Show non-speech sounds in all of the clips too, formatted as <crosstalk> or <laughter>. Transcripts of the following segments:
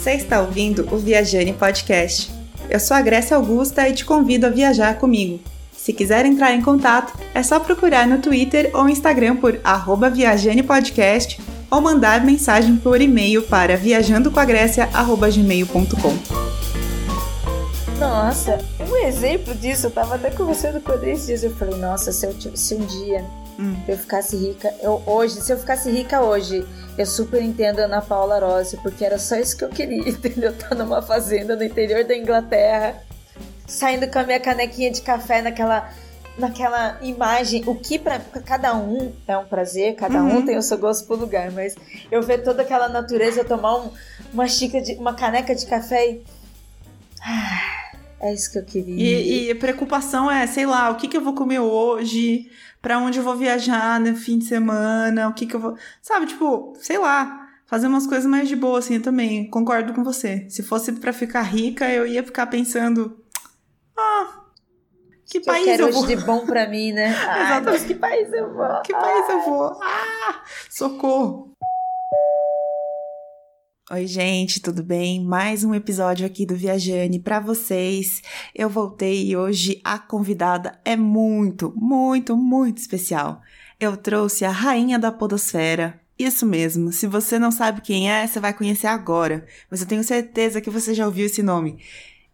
Você está ouvindo o Viajane Podcast. Eu sou a Grécia Augusta e te convido a viajar comigo. Se quiser entrar em contato, é só procurar no Twitter ou Instagram por @viajanepodcast ou mandar mensagem por e-mail para viajandocoagrécia@gmail.com. Nossa, um exemplo disso, eu tava até conversando com ele esses dias, eu falei, nossa, se, eu, se um dia hum. eu ficasse rica, eu hoje, se eu ficasse rica hoje, eu super entendo a Ana Paula Rossi, porque era só isso que eu queria, <laughs> entendeu? Tá numa fazenda no interior da Inglaterra, saindo com a minha canequinha de café naquela naquela imagem, o que para cada um é um prazer, cada uhum. um tem o seu gosto pro lugar, mas eu ver toda aquela natureza, tomar um, uma xícara de uma caneca de café e ah, é isso que eu queria. E, e a preocupação é, sei lá, o que, que eu vou comer hoje, para onde eu vou viajar no fim de semana, o que que eu vou, sabe, tipo, sei lá, fazer umas coisas mais de boa assim, eu também concordo com você. Se fosse para ficar rica, eu ia ficar pensando ah, que, que país eu, quero eu vou? de bom para mim, né? <laughs> Exatamente. que país eu vou? Que país eu vou? Ah, socorro. Oi, gente, tudo bem? Mais um episódio aqui do Viajane para vocês. Eu voltei e hoje a convidada é muito, muito, muito especial. Eu trouxe a rainha da podosfera. Isso mesmo, se você não sabe quem é, você vai conhecer agora, mas eu tenho certeza que você já ouviu esse nome.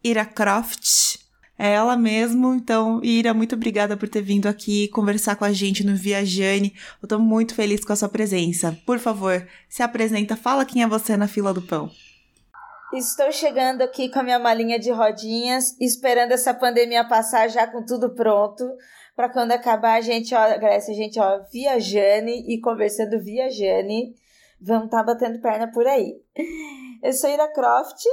Ira Croft é ela mesmo. Então, Ira, muito obrigada por ter vindo aqui conversar com a gente no Viajane. Eu tô muito feliz com a sua presença. Por favor, se apresenta, fala quem é você na fila do pão. Estou chegando aqui com a minha malinha de rodinhas, esperando essa pandemia passar já com tudo pronto, para quando acabar a gente, ó, Grécia, a gente, ó, viajane e conversando viajane, vamos estar tá batendo perna por aí. Eu sou Ira Croft,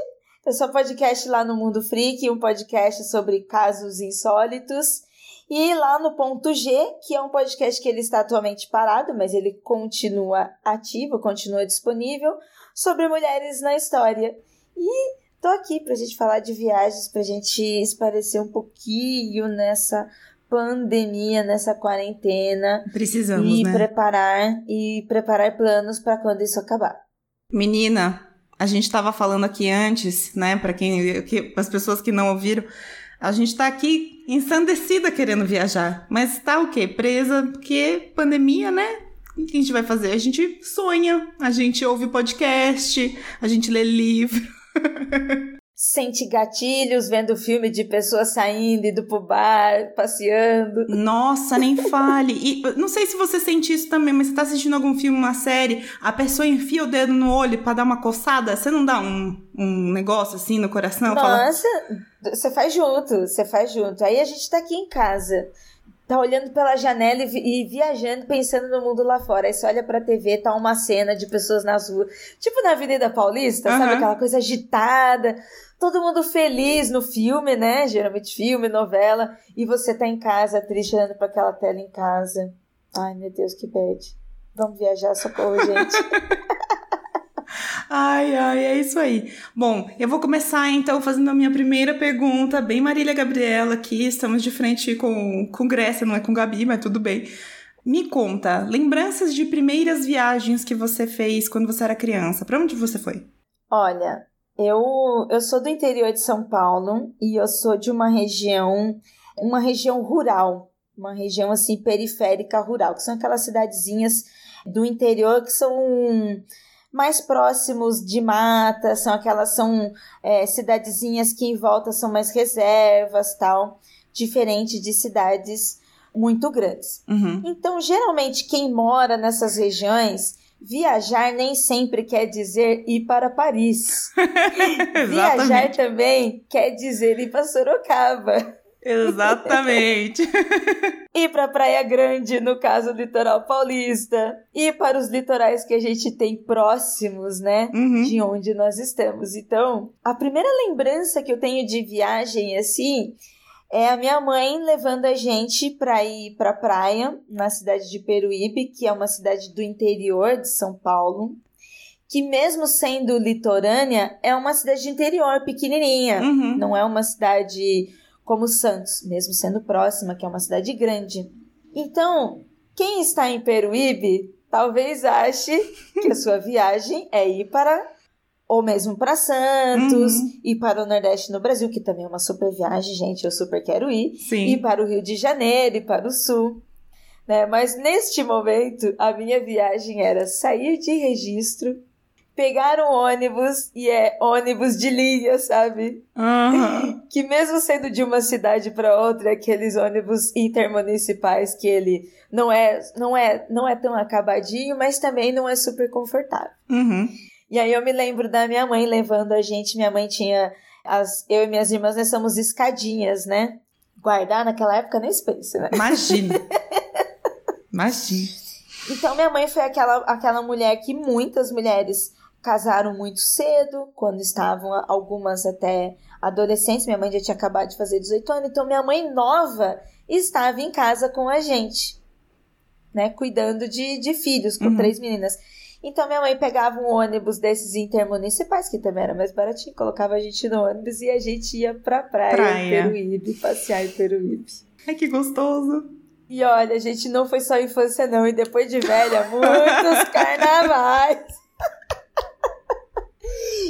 eu sou podcast lá no Mundo Freak, um podcast sobre casos insólitos. E lá no Ponto G, que é um podcast que ele está atualmente parado, mas ele continua ativo, continua disponível, sobre mulheres na história. E tô aqui pra gente falar de viagens, pra gente esparecer um pouquinho nessa pandemia, nessa quarentena. Precisamos, e né? preparar e preparar planos para quando isso acabar. Menina, a gente estava falando aqui antes, né, para quem, que, as pessoas que não ouviram, a gente está aqui ensandecida querendo viajar, mas está o quê? Presa porque pandemia, né? O que a gente vai fazer? A gente sonha, a gente ouve podcast, a gente lê livro. <laughs> sente gatilhos vendo filme de pessoas saindo, indo pro bar, passeando. Nossa, nem <laughs> fale. E não sei se você sente isso também, mas você tá assistindo algum filme, uma série, a pessoa enfia o dedo no olho para dar uma coçada, você não dá um, um negócio assim no coração? Nossa, fala... você faz junto, você faz junto. Aí a gente tá aqui em casa tá olhando pela janela e, e, viajando, pensando no mundo lá fora. Aí você olha pra TV, tá uma cena de pessoas nas ruas, tipo na Avenida Paulista, uhum. sabe? Aquela coisa agitada, todo mundo feliz no filme, né? Geralmente filme, novela, e você tá em casa, triste, olhando pra aquela tela em casa. Ai, meu Deus, que bad. Vamos viajar, socorro, gente. <laughs> Ai, ai, é isso aí. Bom, eu vou começar então fazendo a minha primeira pergunta, bem Marília Gabriela aqui, estamos de frente com, com Grécia, não é com Gabi, mas tudo bem. Me conta, lembranças de primeiras viagens que você fez quando você era criança. Para onde você foi? Olha, eu, eu sou do interior de São Paulo e eu sou de uma região, uma região rural, uma região assim periférica rural, que são aquelas cidadezinhas do interior que são mais próximos de mata, são aquelas são é, cidadezinhas que em volta são mais reservas, tal, diferente de cidades muito grandes. Uhum. Então, geralmente quem mora nessas regiões Viajar nem sempre quer dizer ir para Paris. <laughs> Viajar também quer dizer ir para Sorocaba. Exatamente. <laughs> ir para Praia Grande, no caso litoral paulista, ir para os litorais que a gente tem próximos, né, uhum. de onde nós estamos. Então, a primeira lembrança que eu tenho de viagem assim é a minha mãe levando a gente para ir para praia na cidade de Peruíbe, que é uma cidade do interior de São Paulo, que mesmo sendo litorânea, é uma cidade de interior pequenininha, uhum. não é uma cidade como Santos, mesmo sendo próxima, que é uma cidade grande. Então, quem está em Peruíbe talvez ache que a sua viagem é ir para ou mesmo para Santos, uhum. e para o Nordeste no Brasil, que também é uma super viagem, gente, eu super quero ir. Sim. E para o Rio de Janeiro, e para o Sul. Né? Mas neste momento, a minha viagem era sair de registro, pegar um ônibus, e é ônibus de linha, sabe? Uhum. <laughs> Que mesmo sendo de uma cidade para outra, aqueles ônibus intermunicipais que ele não é, não é, não é tão acabadinho, mas também não é super confortável. Uhum. E aí eu me lembro da minha mãe levando a gente. Minha mãe tinha. As, eu e minhas irmãs, nós somos escadinhas, né? Guardar naquela época nem space, né? Imagina. <laughs> Imagina. Então minha mãe foi aquela, aquela mulher que muitas mulheres casaram muito cedo, quando estavam algumas até adolescentes. Minha mãe já tinha acabado de fazer 18 anos, então minha mãe nova estava em casa com a gente, né? Cuidando de, de filhos, com uhum. três meninas. Então minha mãe pegava um ônibus desses intermunicipais, que também era mais baratinho, colocava a gente no ônibus e a gente ia pra praia, praia. em Peruíbe, passear em Peruíbe. Ai, que gostoso! E olha, a gente não foi só infância não, e depois de velha, muitos <laughs> carnavais!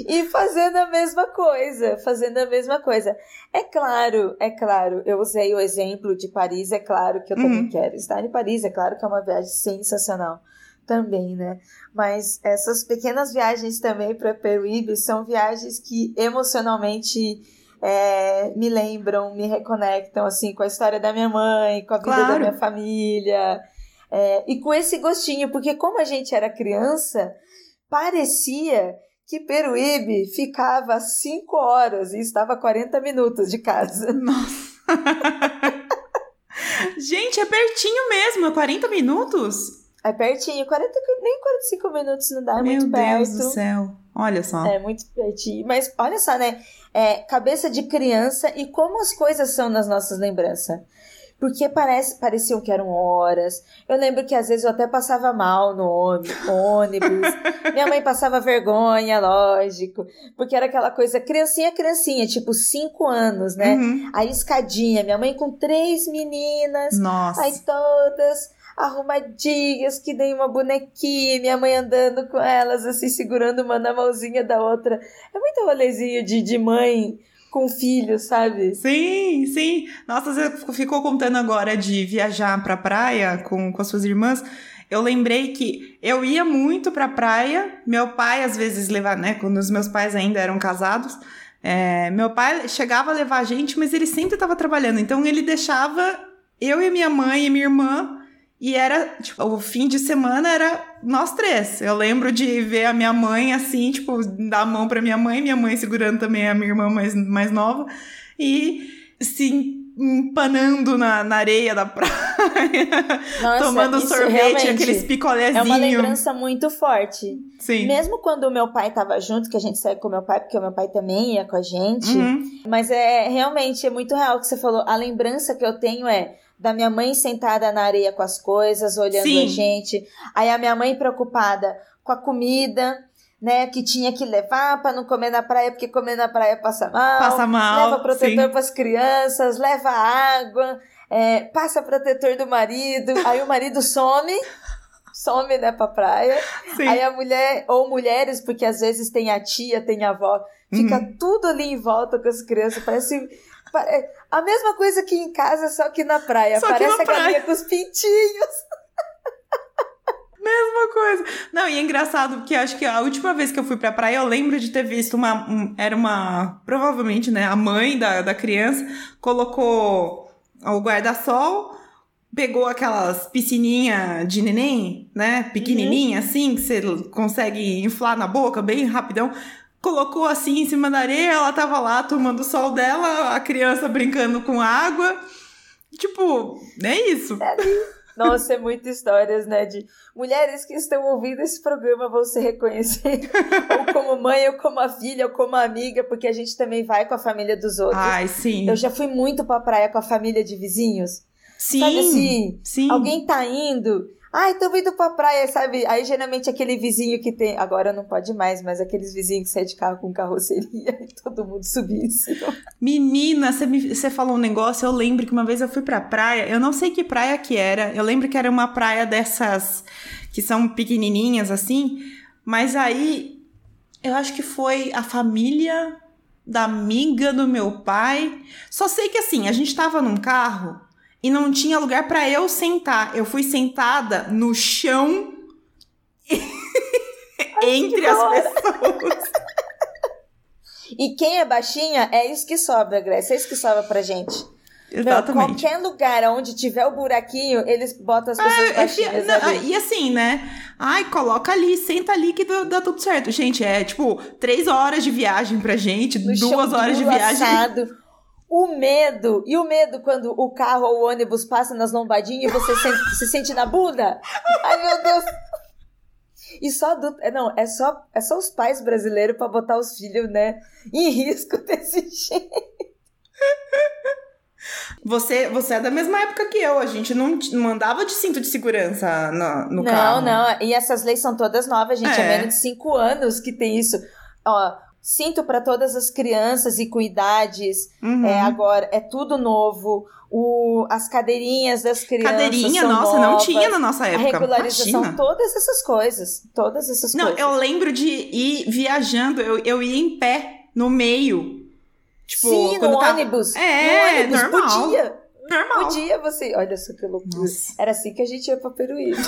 e fazendo a mesma coisa, fazendo a mesma coisa. É claro, é claro, eu usei o exemplo de Paris, é claro que eu também uhum. quero estar em Paris, é claro que é uma viagem sensacional também, né? Mas essas pequenas viagens também para Peruíbe são viagens que emocionalmente é, me lembram, me reconectam assim com a história da minha mãe, com a vida claro. da minha família. É, e com esse gostinho, porque como a gente era criança, parecia que Peruíbe ficava 5 horas e estava 40 minutos de casa. <laughs> Nossa! <laughs> gente, é pertinho mesmo, 40 minutos? É pertinho, 40, nem 45 minutos não dá, é Meu muito perto. Meu Deus do céu, olha só. É muito pertinho. Mas olha só, né? É, cabeça de criança e como as coisas são nas nossas lembranças. Porque parece, pareciam que eram horas. Eu lembro que às vezes eu até passava mal no ônibus. <laughs> Minha mãe passava vergonha, lógico. Porque era aquela coisa, criancinha, criancinha, tipo cinco anos, né? Uhum. Aí escadinha, minha mãe com três meninas. Nossa. Aí todas arrumadinhas, que nem uma bonequinha, minha mãe andando com elas, assim, segurando uma na mãozinha da outra. É muito rolezinho de, de mãe com filho, sabe? Sim, sim. Nossa, você ficou contando agora de viajar pra praia com, com as suas irmãs. Eu lembrei que eu ia muito pra praia, meu pai às vezes levava, né, quando os meus pais ainda eram casados, é, meu pai chegava a levar a gente, mas ele sempre estava trabalhando, então ele deixava eu e minha mãe e minha irmã e era, tipo, o fim de semana era nós três. Eu lembro de ver a minha mãe assim, tipo, dar a mão pra minha mãe, minha mãe segurando também a minha irmã mais, mais nova, e se empanando na, na areia da <laughs> praia, Nossa, tomando sorvete, aqueles picolézinhos. É uma lembrança muito forte. Sim. Mesmo quando o meu pai tava junto, que a gente saiu com o meu pai, porque o meu pai também ia com a gente. Uhum. Mas é realmente é muito real o que você falou. A lembrança que eu tenho é da minha mãe sentada na areia com as coisas, olhando Sim. a gente. Aí a minha mãe preocupada com a comida, né, que tinha que levar para não comer na praia, porque comer na praia passa mal. Passa mal. Leva protetor para as crianças, leva água, é, passa protetor do marido. Aí o marido some. some, né, pra praia. Sim. Aí a mulher, ou mulheres, porque às vezes tem a tia, tem a avó, fica uhum. tudo ali em volta com as crianças, parece a mesma coisa que em casa, só que na praia. Só Parece na a praia. galinha com os pintinhos. <laughs> Mesma coisa. Não, e é engraçado porque acho que a última vez que eu fui pra praia, eu lembro de ter visto uma. Um, era uma. Provavelmente, né? A mãe da, da criança colocou o guarda-sol, pegou aquelas piscininha de neném, né? Pequenininha, uhum. assim, que você consegue inflar na boca bem rapidão colocou assim em cima da areia, ela tava lá tomando o sol dela, a criança brincando com água. Tipo, é isso. Nossa, é muitas histórias, né? De mulheres que estão ouvindo esse programa vão se reconhecer, <laughs> ou como mãe, ou como a filha, ou como amiga, porque a gente também vai com a família dos outros. Ai, sim. Eu já fui muito pra praia com a família de vizinhos. Sim. Sabe assim? Sim. Alguém tá indo, Ai, tô indo pra praia, sabe? Aí geralmente aquele vizinho que tem. Agora não pode mais, mas aqueles vizinhos que saem de carro com carroceria <laughs> e todo mundo cima. Menina, você, me, falou um negócio, eu lembro que uma vez eu fui pra praia, eu não sei que praia que era, eu lembro que era uma praia dessas que são pequenininhas assim, mas aí Eu acho que foi a família da amiga do meu pai. Só sei que assim, a gente tava num carro e não tinha lugar para eu sentar. Eu fui sentada no chão <laughs> entre as pessoas. <laughs> E quem é baixinha, é isso que sobra, Grécia. É isso que sobra pra gente. Exatamente. Meu, qualquer lugar onde tiver o buraquinho, eles botam as pessoas É, baixinhas não, ali. e assim, né? Ai, coloca ali, senta ali que dá, dá tudo certo. Gente, é tipo três horas de viagem pra gente, No duas chão horas de viagem. assado. <laughs> O medo, e o medo quando o carro ou o ônibus passa nas lombadinhas e você <laughs> sente- se sente na bunda? Ai, meu Deus! E só adulto, é, não, é só, é só os pais brasileiros pra botar os filhos, né, em risco <laughs> desse jeito. Você, você é da mesma época que eu. A gente não, não andava de cinto de segurança no, no não, carro. não, e essas leis são todas novas, gente, é, É. menos de cinco anos que tem isso. Ó, cinto pra todas as crianças e com idades, Uhum. É, agora é tudo novo. O, as cadeirinhas das crianças. Cadeirinha, nossa, não novas, tinha na nossa A época. regularização, Imagina. todas essas coisas. Todas essas Não, coisas. eu lembro de ir viajando, eu, eu ia em pé no meio. Tipo, Sim, no tava- ônibus. É, no ônibus, normal. podia. Normal. Podia você. Olha só que loucura. Nossa. Era assim que a gente ia pra Peruíbe. <laughs>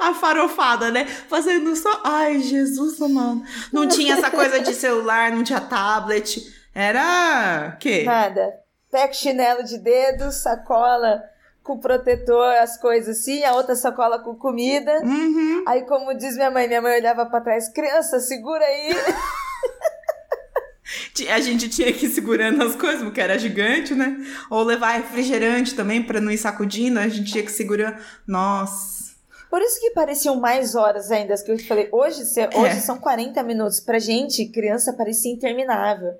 A farofada, né? Fazendo só. Ai, Jesus amado. Não tinha essa coisa de celular, não tinha tablet. Era. quê? Nada. Pega chinelo de dedo, sacola com protetor, as coisas assim, a outra sacola com comida. Uhum. Aí, como diz minha mãe, minha mãe olhava pra trás, criança, segura aí. A gente tinha que ir segurando as coisas, porque era gigante, né? Ou levar refrigerante também pra não ir sacudindo, a gente tinha que segurar. Nossa. Por isso que pareciam mais horas ainda, as que eu te falei. Hoje, se- hoje são 40 minutos. Pra gente, criança, parecia interminável.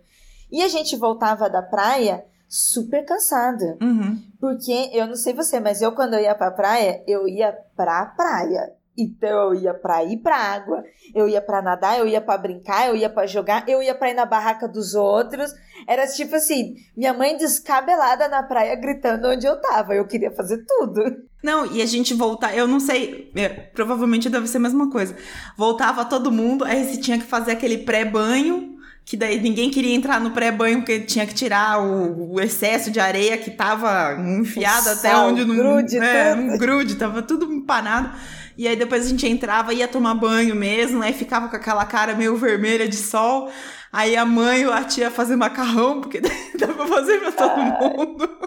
E a gente voltava da praia super cansada. Uhum. Porque, eu não sei você, mas eu quando eu ia pra praia, eu ia pra praia. Então eu ia pra ir pra água, eu ia pra nadar, eu ia pra brincar, eu ia pra jogar, eu ia pra ir na barraca dos outros. Era tipo assim, minha mãe descabelada na praia gritando onde eu tava. Eu queria fazer tudo. Não, e a gente voltar, eu não sei, é, provavelmente deve ser a mesma coisa. Voltava todo mundo, aí você tinha que fazer aquele pré-banho, que daí ninguém queria entrar no pré-banho porque tinha que tirar o, o excesso de areia que tava enfiado O até sal, onde não. grude, é, um grude, tava tudo empanado. E aí depois a gente entrava, ia tomar banho mesmo, aí ficava com aquela cara meio vermelha de sol. Aí a mãe ou a tia fazer macarrão, porque <laughs> dava pra fazer pra todo mundo.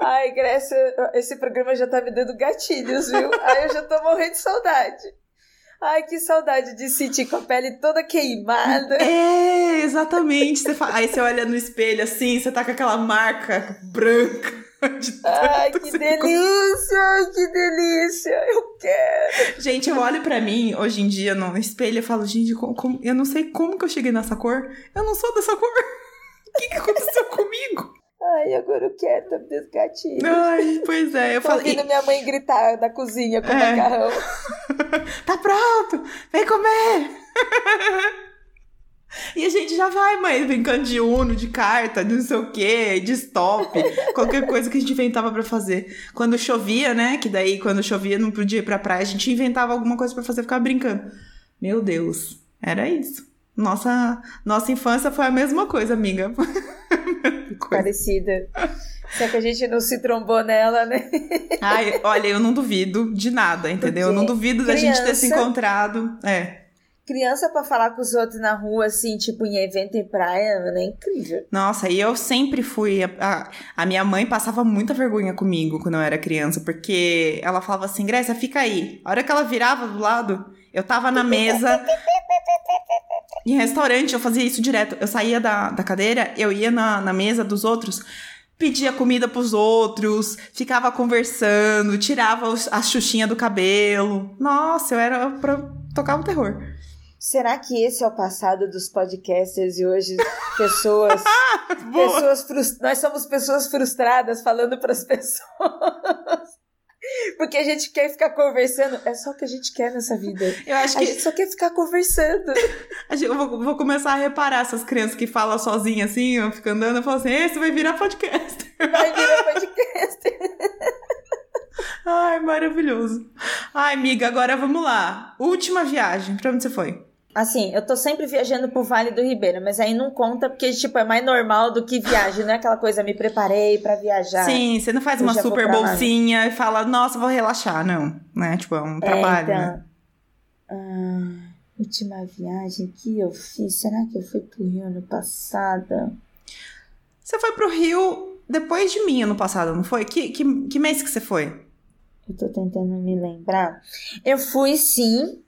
Ai, Grécia, esse programa já tá me dando gatilhos, viu? Ai, eu já tô morrendo de saudade. Ai, que saudade de sentir com a pele toda queimada. É, exatamente. Você fa- Aí você olha no espelho assim, você tá com aquela marca branca. <laughs> Ai, que delícia! Ai, que delícia! Eu quero! Gente, eu olho pra mim hoje em dia no espelho e falo, gente, como- como- eu não sei como que eu cheguei nessa cor. Eu não sou dessa cor. <laughs> O que, que aconteceu comigo? Ai, agora eu quero, tá me gatilho. Ai, pois é, eu Tô falei, ouvindo minha mãe gritar da cozinha com o É. macarrão. <laughs> tá pronto, vem comer. E a gente já vai, mãe, brincando de Uno, de carta, de não sei o quê, de stop, qualquer coisa que a gente inventava pra fazer. Quando chovia, né? Que daí, quando chovia, não podia ir pra praia, a gente inventava alguma coisa pra fazer, ficava brincando. Meu Deus, era isso. Nossa, nossa infância foi a mesma coisa, amiga. <laughs> Coisa. Parecida. Só que a gente não se trombou nela, né? Ai, olha, eu não duvido de nada, entendeu? Eu não Porque duvido da gente ter se encontrado. É. Criança pra falar com os outros na rua, assim, tipo em evento em praia, mano, é incrível. Nossa, e eu sempre fui. A, a, a minha mãe passava muita vergonha comigo quando eu era criança, porque ela falava assim: Grécia, fica aí. A hora que ela virava do lado, eu tava na mesa. <laughs> em restaurante, eu fazia isso direto. Eu saía da, da cadeira, eu ia na, na mesa dos outros. Pedia comida pros outros, ficava conversando, tirava os- a xuxinha do cabelo. Nossa, eu era pra tocar o terror. Será que esse é o passado dos podcasters e hoje pessoas, <laughs> pessoas nós somos pessoas frustradas falando pras pessoas? <laughs> Porque a gente quer ficar conversando, é só o que a gente quer nessa vida. Eu acho A que gente só quer ficar conversando. <laughs> A Eu vou, vou começar a reparar essas crianças que falam sozinha assim, ó, fica andando, eu falo assim, esse vai virar podcast. Vai virar podcast. Ai, maravilhoso. Ai, amiga, agora vamos lá. Última viagem, pra onde você foi? Assim, eu tô sempre viajando pro Vale do Ribeira, mas aí não conta porque, tipo, é mais normal do que viagem, não é aquela coisa, me preparei para viajar. Sim, você não faz uma super bolsinha e fala, nossa, vou relaxar, não. Né? Tipo, é um trabalho, é, então... né? Ah, última viagem que eu fiz, será que eu fui pro Rio ano passado? Você foi pro Rio depois de mim ano passado, não foi? Que, que, que mês que você foi? Eu tô tentando me lembrar. Eu fui sim.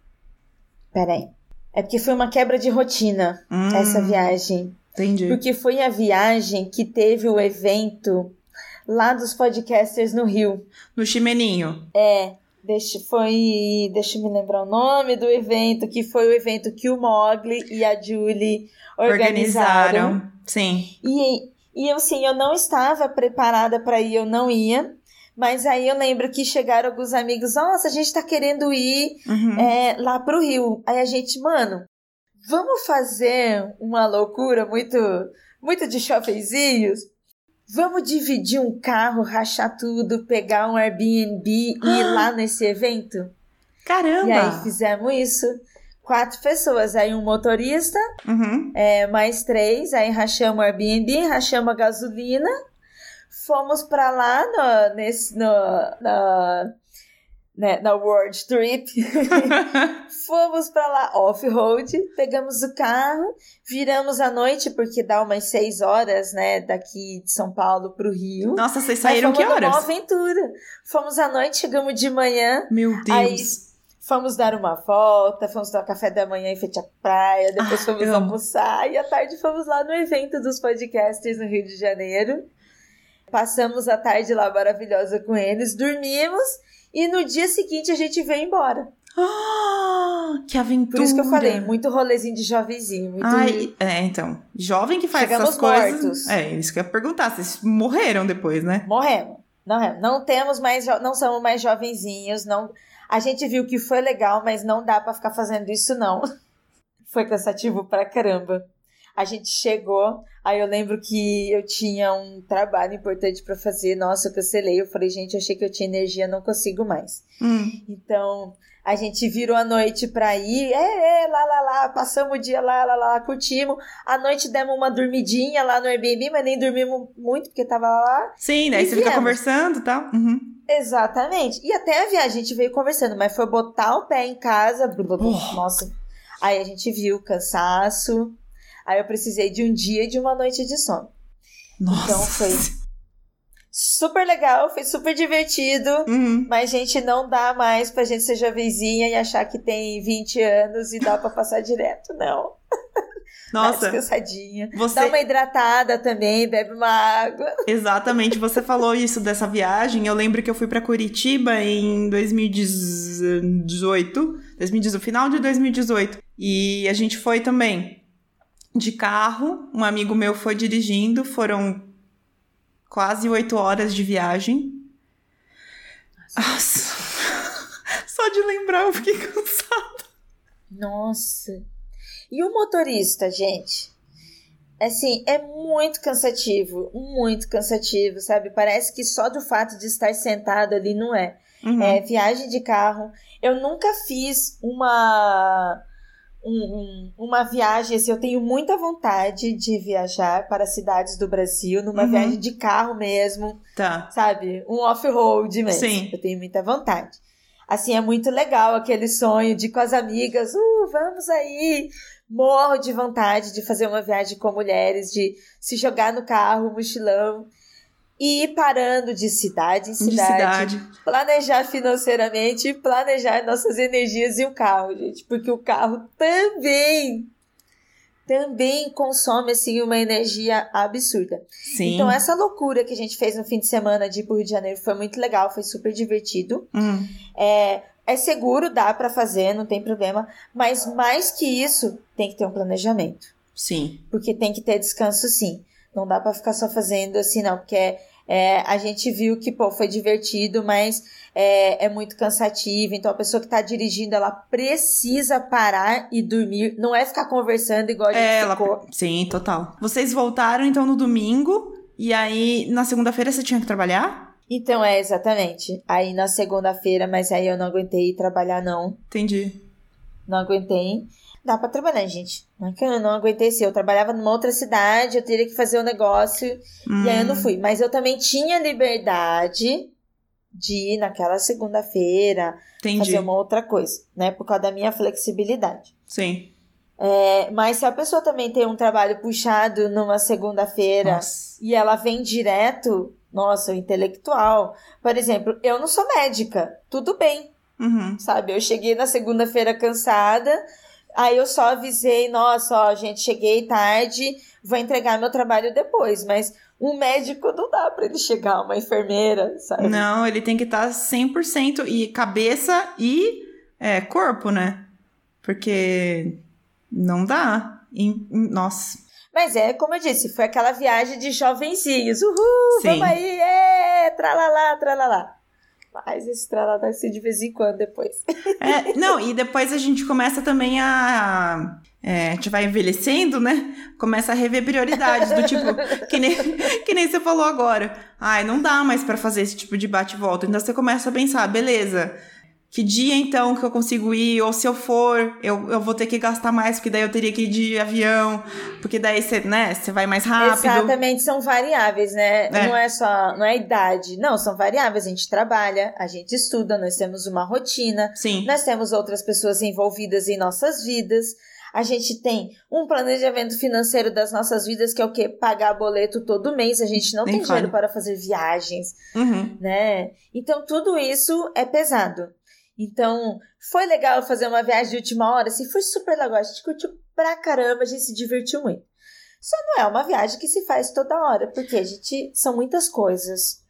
Peraí. É porque foi uma quebra de rotina hum, essa viagem. Entendi. Porque foi a viagem que teve o evento lá dos podcasters no Rio. No Chimeninho. É. Deixa, foi, deixa eu me lembrar o nome do evento, que foi o evento que o Mogli e a Julie organizaram. organizaram. Sim. E, e eu, sim, eu não estava preparada para ir, eu não ia. Mas aí eu lembro que chegaram alguns amigos, nossa, a gente tá querendo ir uhum. é, lá pro Rio. Aí a gente, mano, vamos fazer uma loucura muito, muito de shoppingzinhos? Vamos dividir um carro, rachar tudo, pegar um Airbnb e <gasps> ir lá nesse evento? Caramba! E aí fizemos isso. Quatro pessoas, aí um motorista, uhum. é, mais três, aí rachamos o Airbnb, rachamos a gasolina fomos para lá no, nesse, no, na, né, na World Trip. <laughs> fomos para lá off-road, pegamos o carro, viramos à noite, porque dá umas seis horas, né, daqui de São Paulo pro Rio. Nossa, vocês saíram que horas? Uma aventura. Fomos à noite, chegamos de manhã. Meu Deus. Aí fomos dar uma volta, fomos tomar café da manhã em frente à praia, depois ah, fomos almoçar e à tarde fomos lá no evento dos podcasters no Rio de Janeiro. Passamos a tarde lá maravilhosa com eles, dormimos e no dia seguinte a gente veio embora. Ah, que aventura! Por isso que eu falei, muito rolezinho de jovenzinho. Muito... Ai, é, então. Jovem que faz Chegamos essas coisas. Mortos. É, isso que eu ia perguntar. Vocês morreram depois, né? Morremos. Não, não temos mais, não somos mais jovenzinhos, não. A gente viu que foi legal, mas não dá para ficar fazendo isso não. <laughs> Foi cansativo pra caramba. A gente chegou, aí eu lembro que eu tinha um trabalho importante para fazer. Nossa, eu cancelei. Eu falei, gente, eu achei que eu tinha energia, não consigo mais. Hum. Então, a gente virou a noite pra ir, é, é, lá, lá, lá, passamos o dia lá, lá, lá, curtimos. À noite demos uma dormidinha lá no Airbnb, mas nem dormimos muito, porque tava lá. Sim, daí você viemos. fica conversando e tal. Uhum. Exatamente. E até a viagem a gente veio conversando, mas foi botar o pé em casa, oh. nossa. Aí a gente viu cansaço, Aí eu precisei de um dia e de uma noite de sono. Nossa. Então foi super legal, foi super divertido, uhum. mas gente não dá mais pra gente ser jovenzinha e achar que tem 20 anos e dá pra passar direto, não. <laughs> Nossa. Dá descansadinha. Você... Dá uma hidratada também, bebe uma água. <laughs> Exatamente, você falou isso dessa viagem. Eu lembro que eu fui para Curitiba em 2018, 2018, final de 2018. E a gente foi também de carro. Um amigo meu foi dirigindo, foram quase oito horas de viagem. Nossa. <laughs> Só de lembrar eu fiquei cansada. Nossa. E o motorista, gente? Assim, é muito cansativo, muito cansativo, sabe? Parece que só do fato de estar sentado ali não é. Uhum. É viagem de carro. Eu nunca fiz uma um, um, uma viagem, assim, eu tenho muita vontade de viajar para cidades do Brasil, numa uhum. viagem de carro mesmo. Tá. Sabe? Um off-road mesmo. Sim. Eu tenho muita vontade. Assim, é muito legal aquele sonho de ir com as amigas, uh, vamos aí. Morro de vontade de fazer uma viagem com mulheres, de se jogar no carro, mochilão e ir parando de cidade em cidade, cidade, planejar financeiramente e planejar nossas energias e o carro, gente, porque o carro também também consome assim uma energia absurda. Sim. Então essa loucura que a gente fez no fim de semana de ir pro Rio de Janeiro foi muito legal, foi super divertido. Hum. É, é seguro, dá para fazer, não tem problema, mas mais que isso, tem que ter um planejamento. Sim. Porque tem que ter descanso sim. Não dá para ficar só fazendo assim, não, porque é, é, a gente viu que, pô, foi divertido, mas é, é muito cansativo. Então, a pessoa que tá dirigindo, ela precisa parar e dormir. Não é ficar conversando igual a gente é, ficou. Ela... Sim, total. Vocês voltaram, então, no domingo. E aí, na segunda-feira, você tinha que trabalhar? Então, é, exatamente. Aí, na segunda-feira, mas aí eu não aguentei trabalhar, não. Entendi. Não aguentei. Dá pra trabalhar, gente. Não é que eu não aguentei sim. Eu trabalhava numa outra cidade, eu teria que fazer um negócio. Hum. E aí eu não fui. Mas eu também tinha liberdade de ir naquela segunda-feira fazer uma outra coisa, né? Por causa da minha flexibilidade. Sim. É, mas se a pessoa também tem um trabalho puxado numa segunda-feira e ela vem direto, nossa, o intelectual. Por exemplo, eu não sou médica, tudo bem, Uhum. sabe? Eu cheguei na segunda-feira cansada, aí eu só avisei, nossa, ó, gente, cheguei tarde, vou entregar meu trabalho depois, mas um médico não dá pra ele chegar, uma enfermeira, sabe? Não, ele tem que estar 100% e cabeça e é, corpo, né? Porque não dá. E- nossa. Mas é, como eu disse, foi aquela viagem de jovenzinhos. Uhul, Sim. vamos aí, é, tralalá, tralalá. Mas esse ser de vez em quando depois. É, não, e depois a gente começa também a. é, a gente vai envelhecendo, né? Começa a rever prioridades, do tipo, <laughs> que nem, que nem você falou agora. Ai, não dá mais pra fazer esse tipo de bate e volta. Então você começa a pensar, beleza. Que dia então que eu consigo ir? Ou se eu for, eu, eu vou ter que gastar mais, porque daí eu teria que ir de avião, porque daí você, né, você vai mais rápido. Exatamente, são variáveis, né? É. Não é só, não é idade. Não, são variáveis. A gente trabalha, a gente estuda, nós temos uma rotina, Sim. nós temos outras pessoas envolvidas em nossas vidas. A gente tem um planejamento financeiro das nossas vidas, que é o quê? Pagar boleto todo mês. A gente não Nem tem fale. dinheiro para fazer viagens. Uhum. né? Então tudo isso é pesado. Então, foi legal fazer uma viagem de última hora, assim, foi super legal, a gente curtiu pra caramba, a gente se divertiu muito. Só não é uma viagem que se faz toda hora, porque a gente são muitas coisas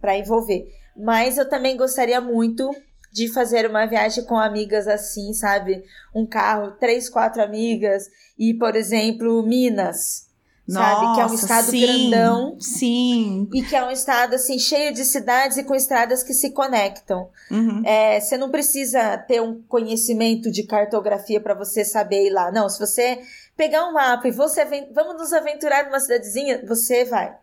pra envolver. Mas eu também gostaria muito de fazer uma viagem com amigas assim, sabe? Um carro, três, quatro amigas e, por exemplo, Minas, sabe? Que é um estado sim, grandão Sim. e que é um estado assim cheio de cidades e com estradas que se conectam. Uhum. É, você não precisa ter um conhecimento de cartografia para você saber ir lá. Não, se você pegar um mapa e você vamos nos aventurar numa cidadezinha, você vai.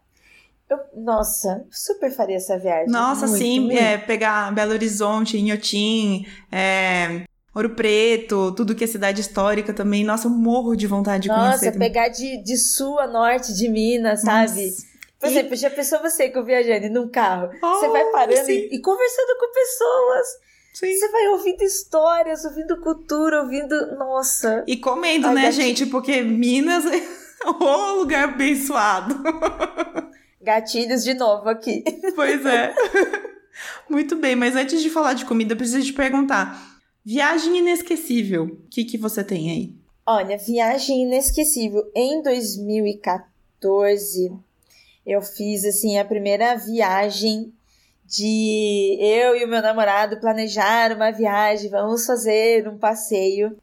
Eu- nossa, super faria essa viagem. Nossa, Muito, sim, muito. é, pegar Belo Horizonte, Inhotim, é, Ouro Preto, tudo que é cidade histórica também. Nossa, eu morro de vontade de Nossa, conhecer. também. pegar de, de sul a norte de Minas, sabe? Nossa. Por E- exemplo, já pensou você com viajando num carro? você Oh, vai parando sim. e, e conversando com pessoas. Sim. Você vai ouvindo histórias, ouvindo cultura, ouvindo. Nossa. E comendo, Ai, né, gatinho. gente? Porque Minas é o <laughs> lugar abençoado. Gatilhos de novo aqui. Pois é. <laughs> Muito bem, mas antes de falar de comida, eu preciso te perguntar. Viagem inesquecível, o que, que você tem aí? Olha, viagem inesquecível. Em 2014, eu fiz assim a primeira viagem de eu e o meu namorado planejar uma viagem, vamos fazer um passeio.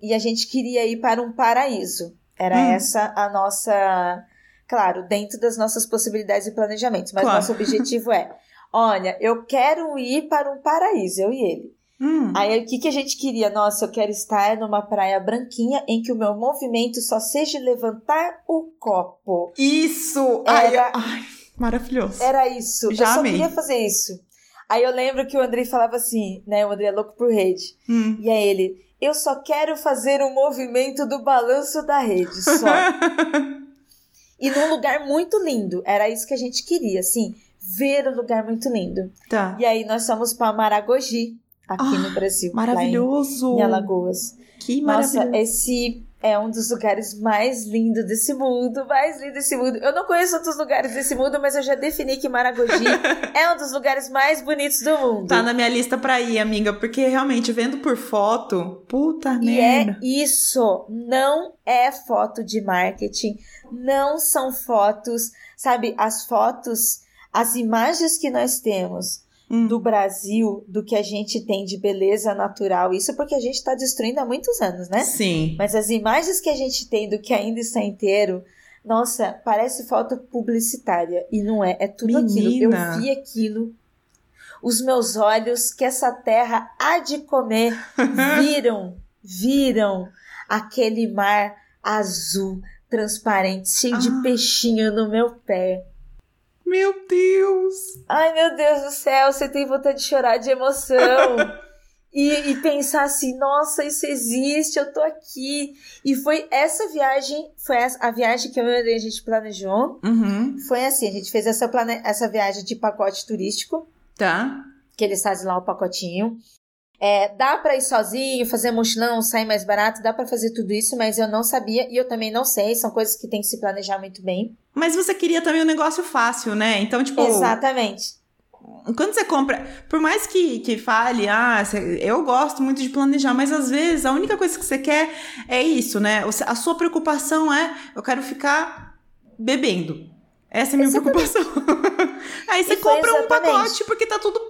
E a gente queria ir para um paraíso. Era Hum. essa a nossa, claro, dentro das nossas possibilidades e planejamentos, mas Claro. nosso objetivo é, <laughs> olha, eu quero ir para um paraíso, eu e ele. Hum, Aí o que, que a gente queria? Nossa, eu quero estar numa praia branquinha em que o meu movimento só seja levantar o copo. isso! Ai, Era- ai, maravilhoso. Era isso. Já eu só amei. queria fazer isso. Aí eu lembro que o Andrei falava assim, né? O Andrei é louco por rede. Hum. E aí ele, eu só quero fazer o movimento do balanço da rede, só. <laughs> e num lugar muito lindo. Era isso que a gente queria, assim, ver um lugar muito lindo. tá. E aí nós fomos para Maragogi, aqui Ah, no Brasil. lá em- Maravilhoso! Em Alagoas. Que Nossa, maravilhoso. esse é um dos lugares mais lindos desse mundo, mais lindo desse mundo. Eu não conheço outros lugares desse mundo, mas eu já defini que Maragogi <laughs> é um dos lugares mais bonitos do mundo. Tá na minha lista pra ir, amiga, porque realmente, vendo por foto, puta E merda. é isso, não é foto de marketing, não são fotos, sabe, as fotos, as imagens que nós temos Hum. do Brasil, do que a gente tem de beleza natural, isso porque a gente está destruindo há muitos anos, né? Sim. Mas as imagens que a gente tem do que ainda está inteiro, nossa, parece foto publicitária. E não é, é tudo aquilo. Menina. Eu vi aquilo. Os meus olhos, que essa terra há de comer, <laughs> viram, viram aquele mar azul, transparente, cheio de Ah. peixinho no meu pé. Meu Deus! Ai, meu Deus do céu, você tem vontade de chorar de emoção. <laughs> e, e, pensar assim, nossa, isso existe, eu tô aqui. E foi essa viagem, foi a, viagem que eu e a gente planejou. Uhum. Foi assim, a gente fez essa, plane, essa viagem de pacote turístico. Tá. Que eles fazem lá o pacotinho. É, dá para ir sozinho, fazer mochilão, sair mais barato, dá para fazer tudo isso, mas eu não sabia e eu também não sei, são coisas que tem que se planejar muito bem. Mas você queria também um negócio fácil, né? Então, tipo. Exatamente quando você compra, por mais que, que fale, ah, eu gosto muito de planejar, mas às vezes a única coisa que você quer é isso, né? A sua preocupação é, eu quero ficar bebendo. Essa é a minha exatamente. preocupação. <laughs> Aí você compra um pacote porque tá tudo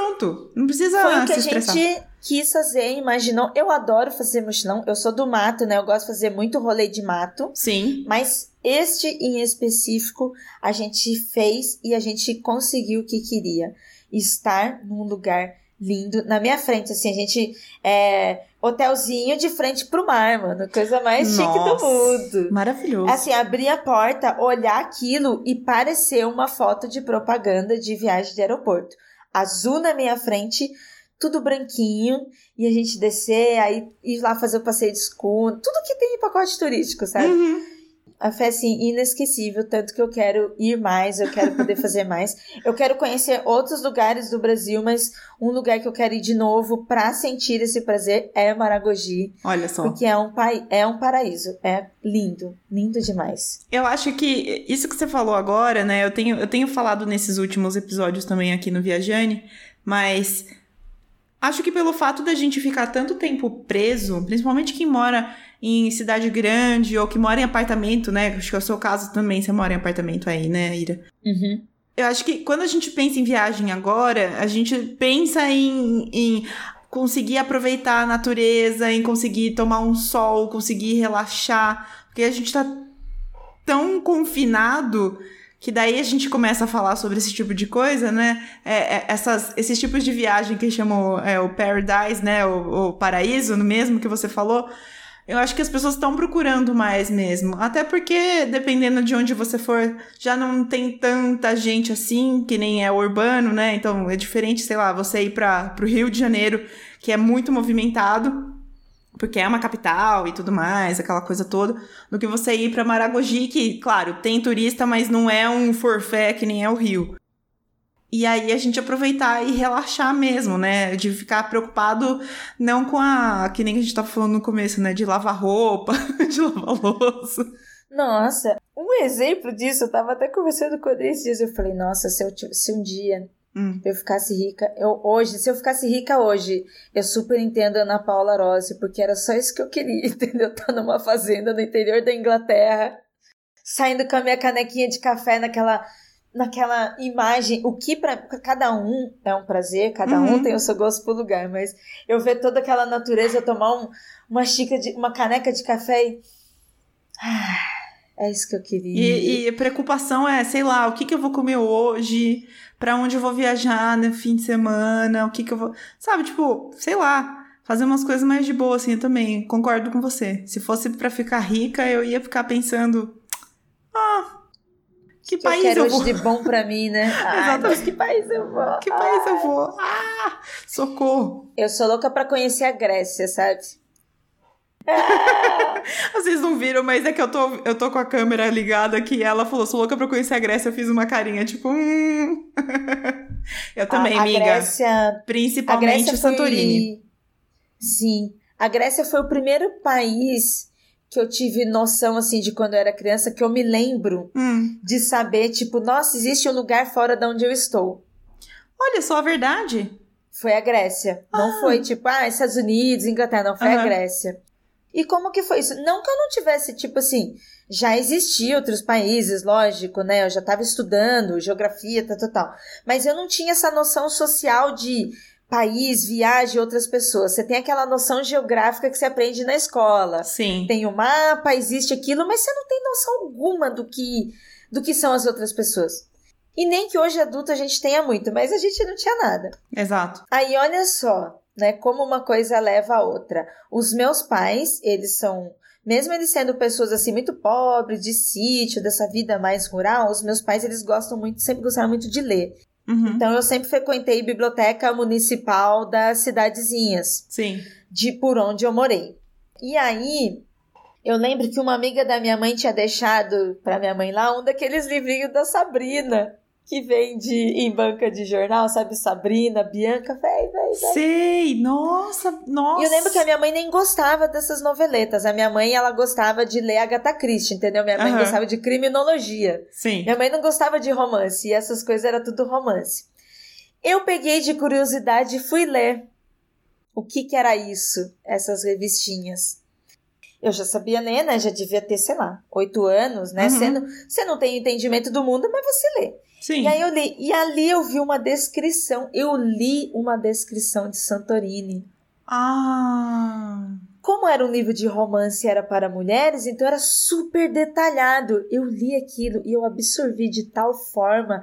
pronto. Não precisa Foi o que a gente quis fazer, imaginou. Eu adoro fazer mochilão. Eu sou do mato, né? Eu gosto de fazer muito rolê de mato. Sim. Mas este em específico a gente fez e a gente conseguiu o que queria. Estar num lugar lindo. Na minha frente, assim, a gente. É, hotelzinho de frente pro mar, mano. Coisa mais Nossa, chique do mundo. Maravilhoso. Assim, abrir a porta, olhar aquilo e parecer uma foto de propaganda de viagem de aeroporto. Azul na minha frente, tudo branquinho, e a gente descer, aí ir lá fazer o passeio de escuna, tudo que tem em pacote turístico, sabe? Uhum a fé assim inesquecível, tanto que eu quero ir mais, eu quero poder fazer mais. Eu quero conhecer outros lugares do Brasil, mas um lugar que eu quero ir de novo para sentir esse prazer é Maragogi. Olha só. Porque é um pai, é um paraíso, é lindo, lindo demais. Eu acho que isso que você falou agora, né? Eu tenho eu tenho falado nesses últimos episódios também aqui no Viajane, mas acho que pelo fato da gente ficar tanto tempo preso, principalmente quem mora em cidade grande ou que mora em apartamento, né? Acho que é o seu caso também, você mora em apartamento aí, né, Ira? Uhum. Eu acho que quando a gente pensa em viagem agora, a gente pensa em, em conseguir aproveitar a natureza, em conseguir tomar um sol, conseguir relaxar, porque a gente tá tão confinado que daí a gente começa a falar sobre esse tipo de coisa, né? É, é, essas, esses tipos de viagem que chamam é, o paradise, né? O, o paraíso, no mesmo que você falou. Eu acho que as pessoas estão procurando mais mesmo. Até porque, dependendo de onde você for, já não tem tanta gente assim, que nem é urbano, né? Então é diferente, sei lá, você ir para o Rio de Janeiro, que é muito movimentado, porque é uma capital e tudo mais, aquela coisa toda, do que você ir para Maragogi, que, claro, tem turista, mas não é um forfé que nem é o Rio. E aí a gente aproveitar e relaxar mesmo, né? De ficar preocupado não com a. que nem a gente tava falando no começo, né? De lavar roupa, <laughs> de lavar louça. Nossa, um exemplo disso, eu tava até conversando com ele esses dias. Eu falei, nossa, se, eu, se um dia hum. eu ficasse rica, eu hoje, se eu ficasse rica hoje, eu super entendo a Ana Paula Rossi, porque era só isso que eu queria, <laughs> entendeu? Tá numa fazenda no interior da Inglaterra, saindo com a minha canequinha de café naquela naquela imagem, o que para cada um é um prazer, cada uhum. um tem o seu gosto pro lugar, mas eu ver toda aquela natureza, tomar um, uma xícara de uma caneca de café e ah, é isso que eu queria. E, e preocupação é, sei lá, o que que eu vou comer hoje, para onde eu vou viajar no fim de semana, o que que eu vou, sabe, tipo, sei lá, fazer umas coisas mais de boa assim, eu também concordo com você. Se fosse para ficar rica, eu ia ficar pensando, ah, que, que país eu, eu vou? de bom pra mim, né? <laughs> Exatamente. que país eu vou? Que país eu vou? Ah, socorro. Eu sou louca pra conhecer a Grécia, sabe? <laughs> Vocês não viram, mas é que eu tô, eu tô com a câmera ligada aqui ela falou, sou louca pra conhecer a Grécia, eu fiz uma carinha, tipo, hum. <laughs> eu também, a, a amiga. Grécia, principalmente a Grécia Santorini. Foi... Sim. A Grécia foi o primeiro país que eu tive noção, assim, de quando eu era criança, que eu me lembro hum. de saber, tipo, nossa, existe um lugar fora de onde eu estou. Olha só a verdade. Foi a Grécia. Ah. Não foi, tipo, ah, Estados Unidos, Inglaterra, não, foi uhum. a Grécia. E como que foi isso? Não que eu não tivesse, tipo assim, já existia outros países, lógico, né? Eu já estava estudando geografia, tal, tal, tal. Mas eu não tinha essa noção social de país, viagem, outras pessoas. Você tem aquela noção geográfica que você aprende na escola. Sim. Tem o mapa, existe aquilo, mas você não tem noção alguma do que do que são as outras pessoas. E nem que hoje adulto a gente tenha muito, mas a gente não tinha nada. Exato. Aí olha só, né, como uma coisa leva a outra. Os meus pais, eles são mesmo eles sendo pessoas assim muito pobres, de sítio, dessa vida mais rural, os meus pais eles gostam muito, sempre gostaram muito de ler. Uhum. Então eu sempre frequentei biblioteca municipal das cidadezinhas. Sim. De por onde eu morei. E aí, eu lembro que uma amiga da minha mãe tinha deixado para minha mãe lá um daqueles livrinhos da Sabrina que vende em banca de jornal, sabe? Sabrina, Bianca, véi, véi, véi. Sei, nossa, nossa. E eu lembro que a minha mãe nem gostava dessas noveletas. A minha mãe, ela gostava de ler Agatha Christie, entendeu? Minha mãe uhum. gostava de criminologia. Sim. Minha mãe não gostava de romance, e essas coisas era tudo romance. Eu peguei de curiosidade e fui ler. O que que era isso? Essas revistinhas eu já sabia ler, né? Já devia ter, sei lá, oito anos, né? Uhum. Você, não, você não tem entendimento do mundo, mas você lê. Sim. E aí eu li. E ali eu vi uma descrição. Eu li uma descrição de Santorini. Ah. Como era um livro de romance era para mulheres, então era super detalhado. Eu li aquilo e eu absorvi de tal forma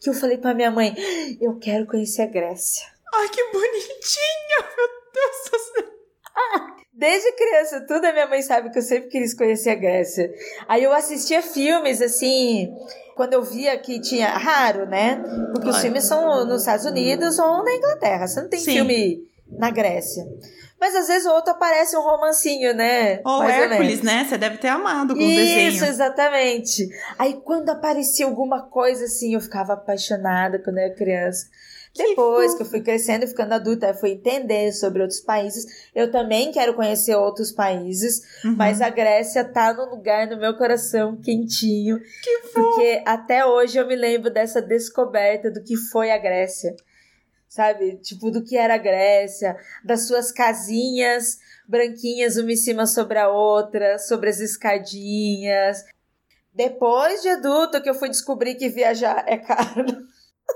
que eu falei para minha mãe: eu quero conhecer a Grécia. Ai, que bonitinho! <laughs> Meu Deus do céu. Desde criança, tudo a minha mãe sabe que eu sempre quis conhecer a Grécia. Aí eu assistia filmes assim, quando eu via que tinha raro, né? Porque os filmes são nos Estados Unidos ou na Inglaterra. Você não tem Sim. filme na Grécia. Mas às vezes o outro aparece um romancinho, né? Ou Mais Hércules, ou né? Você deve ter amado com o desenho. Isso, exatamente. Aí quando aparecia alguma coisa assim, eu ficava apaixonada quando eu era criança. Depois que eu fui crescendo e ficando adulta, eu fui entender sobre outros países. Eu também quero conhecer outros países, uhum. mas a Grécia tá no lugar no meu coração quentinho. Que porque até hoje eu me lembro dessa descoberta do que foi a Grécia. Sabe? Tipo, do que era a Grécia, das suas casinhas branquinhas uma em cima sobre a outra, sobre as escadinhas. Depois de adulto que eu fui descobrir que viajar é caro.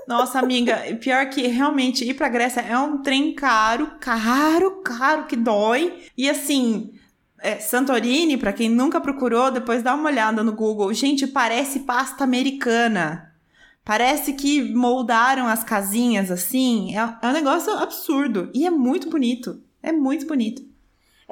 Nossa, amiga, pior que realmente ir pra Grécia é um trem caro, caro, caro, que dói. E assim, é, Santorini, para quem nunca procurou, depois dá uma olhada no Google. Gente, parece pasta americana. Parece que moldaram as casinhas assim. É, é um negócio absurdo. E é muito bonito. É muito bonito.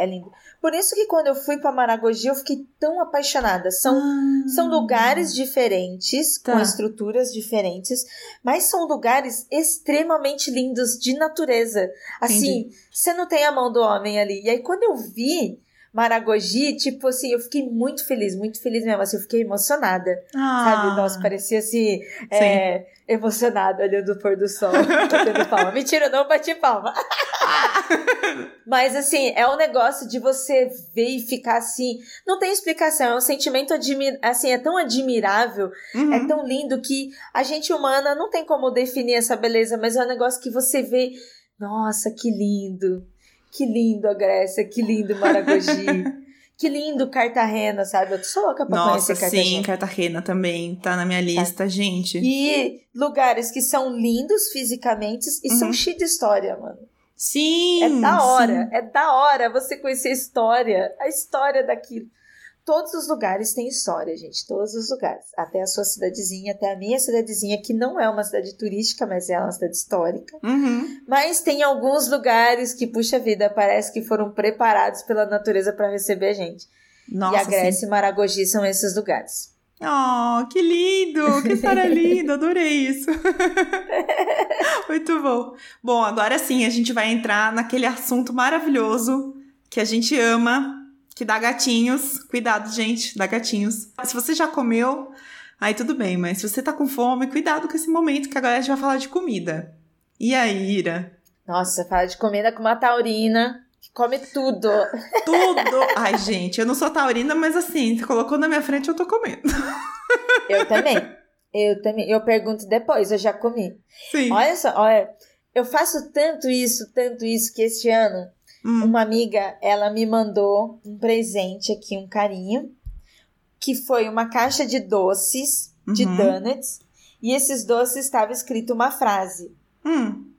É lindo. Por isso que quando eu fui para Maragogi eu fiquei tão apaixonada. São, ah, são lugares diferentes, tá. com estruturas diferentes, mas são lugares extremamente lindos de natureza. Assim, você não tem a mão do homem ali. E aí quando eu vi Maragogi, tipo assim, eu fiquei muito feliz, muito feliz mesmo, assim, eu fiquei emocionada, ah. sabe? Nossa, parecia assim, é, emocionada olhando o pôr do sol, <laughs> batendo palma. Mentira, não bati palma. <laughs> <laughs> Mas assim, é um negócio de você ver e ficar assim, não tem explicação, é um sentimento assim, é tão admirável, uhum. é tão lindo que a gente humana não tem como definir essa beleza, mas é um negócio que você vê, nossa, que lindo. Que lindo a Grécia, que lindo Maragogi. <laughs> que lindo Cartagena, sabe? Eu sou louca pra Nossa, conhecer Cartagena. sim, Cartagena também tá na minha lista, tá. gente. E lugares que são lindos fisicamente e uhum. são cheios de história, mano. Sim! É da hora, sim. é da hora você conhecer a história, a história daquilo. Todos os lugares têm história, gente. Todos os lugares. Até a sua cidadezinha, até a minha cidadezinha, que não é uma cidade turística, mas é uma cidade histórica. Uhum. Mas tem alguns lugares que, puxa vida, parece que foram preparados pela natureza para receber a gente. Nossa, e a Grécia sim. e Maragogi são esses lugares. Oh, que lindo! Que história <laughs> linda! Adorei isso! <laughs> Muito bom. Bom, agora sim a gente vai entrar naquele assunto maravilhoso que a gente ama, que dá gatinhos. Cuidado, gente, dá gatinhos. Se você já comeu, aí tudo bem, mas se você tá com fome, cuidado com esse momento que agora a gente vai falar de comida. E aí, Ira? Nossa, fala de comida com uma taurina come tudo. Tudo! Ai, gente, eu não sou taurina, mas assim, você colocou na minha frente, eu tô comendo. Eu também. Eu também. Eu pergunto depois, eu já comi. Sim. Olha só, olha. Eu faço tanto isso, tanto isso, que este ano Hum. Uma amiga, ela me mandou um presente aqui, um carinho, que foi uma caixa de doces, uhum. de donuts, e esses doces estava escrito uma frase. Hum.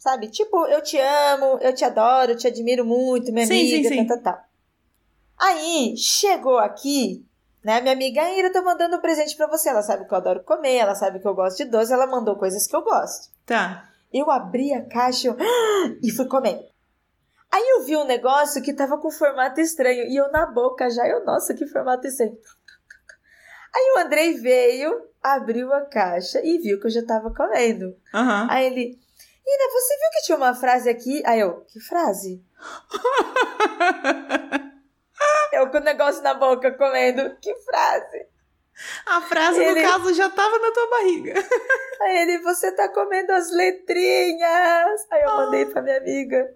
Sabe? Tipo, eu te amo, eu te adoro, eu te admiro muito, minha sim, amiga, sim, sim. tal, tal, tal. Aí, chegou aqui, né? Minha amiga Ira tá mandando um presente para você. Ela sabe que eu adoro comer, ela sabe que eu gosto de doce, ela mandou coisas que eu gosto. Tá. Eu abri a caixa <gasps> e fui comer. Aí eu vi um negócio que tava com formato estranho e eu na boca já, eu, nossa, que formato estranho. <laughs> Aí o Andrei veio, abriu a caixa e viu que eu já tava comendo. Aham. Aí ele, Ina, você viu que tinha uma frase aqui? Aí eu, que frase? <laughs> eu com o negócio na boca comendo, que frase? A frase, Ele- no caso, já tava na tua barriga. <laughs> Aí ele, você tá comendo as letrinhas. Aí eu mandei pra minha amiga.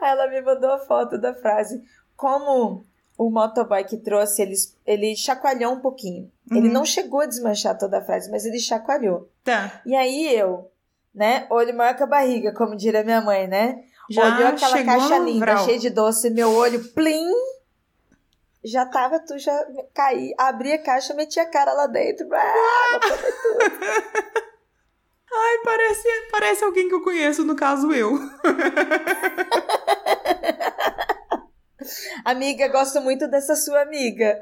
Aí ela me mandou a foto da frase. Como o motoboy que trouxe, ele, ele chacoalhou um pouquinho. Ele Uhum. não chegou a desmanchar toda a frase, mas ele chacoalhou. Tá. E aí eu, né, olho maior que a barriga, como diria minha mãe, né? Já Olhou aquela caixa linda, cheia de doce, meu olho, plim! Já tava, tu já caí, abri a caixa, meti a cara lá dentro. Ah. <laughs> Ai, parece, parece alguém que eu conheço, no caso eu. <laughs> Amiga, gosto muito dessa sua amiga.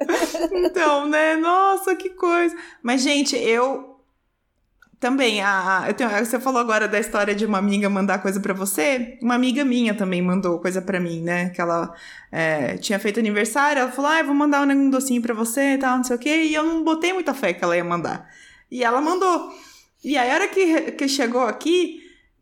Então, né? Nossa, que coisa. Mas, gente, eu também. A, eu tenho, você falou agora da história de uma amiga mandar coisa pra você. Uma amiga minha também mandou coisa pra mim, né? Que ela é, tinha feito aniversário. Ela falou: Ah, vou mandar um docinho pra você e tal, não sei o quê. E eu não botei muita fé que ela ia mandar. E ela mandou. E aí, a hora que, que chegou aqui.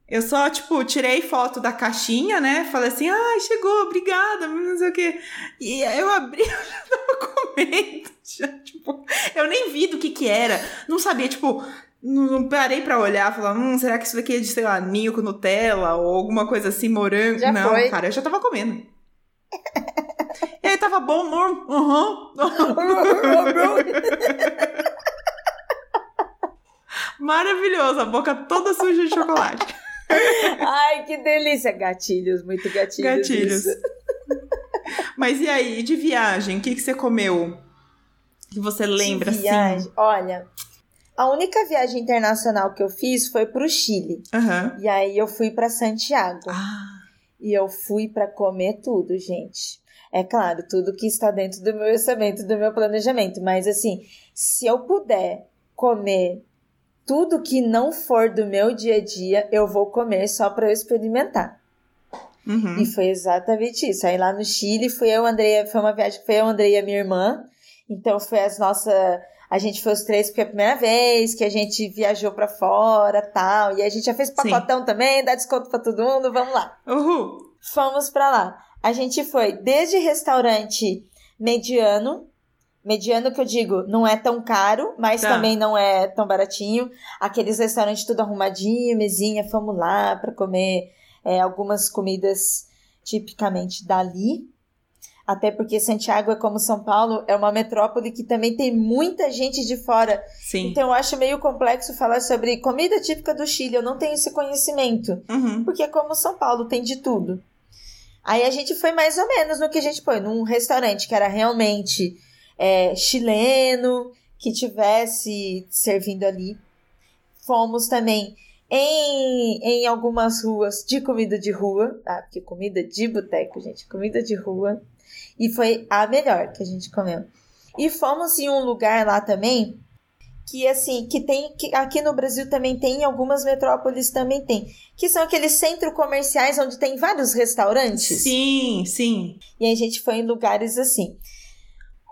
Eu só, tipo, tirei foto da caixinha, né? Falei assim, ai, chegou, obrigada, não sei o quê. E eu abri, <laughs> eu já tava comendo. Já, tipo, eu nem vi do que que era. Não sabia, tipo, não, não parei pra olhar, falar, hum, será que isso daqui é de, sei lá, ninho com Nutella ou alguma coisa assim, morango? Já não, foi. cara, eu já tava comendo. e aí tava bom, amor? Aham. Maravilhoso, a boca toda suja de chocolate. Ai, que delícia. Gatilhos, muito gatilhos. Gatilhos. isso. Mas e aí, de viagem, o que, que você comeu? Que você lembra, De assim? viagem. Olha, a única viagem internacional que eu fiz foi pro Chile. Aham. E aí eu fui pra Santiago. Ah, E eu fui pra comer tudo, gente. É claro, tudo que está dentro do meu orçamento, do meu planejamento. Mas assim, se eu puder comer tudo que não for do meu dia a dia, eu vou comer só pra eu experimentar. uhum. E foi exatamente isso. Aí lá no Chile, fui eu, Andreia, foi uma viagem que foi eu, Andreia e a minha irmã. Então foi as nossas. A gente foi os três porque é a primeira vez que a gente viajou pra fora tal. E a gente já fez pacotão também, dá desconto pra todo mundo, vamos lá. Uhul. Fomos pra lá. A gente foi desde restaurante mediano, mediano que eu digo, não é tão caro, mas Tá. também não é tão baratinho. Aqueles restaurantes tudo arrumadinho, mesinha, fomos lá pra comer é, algumas comidas tipicamente dali. Até porque Santiago é como São Paulo, é uma metrópole que também tem muita gente de fora. Sim. Então eu acho meio complexo falar sobre comida típica do Chile. Eu não tenho esse conhecimento. Uhum. Porque como São Paulo tem de tudo. Aí a gente foi mais ou menos no que a gente foi, num restaurante que era realmente é, chileno, que tivesse servindo ali. Fomos também em, em algumas ruas de comida de rua, tá? Porque comida de boteco, gente, comida de rua. E foi a melhor que a gente comeu. E fomos em um lugar lá também que assim, que tem que aqui no Brasil também tem, em algumas metrópoles também tem, que são aqueles centros comerciais onde tem vários restaurantes. Sim, sim. E a gente foi em lugares assim.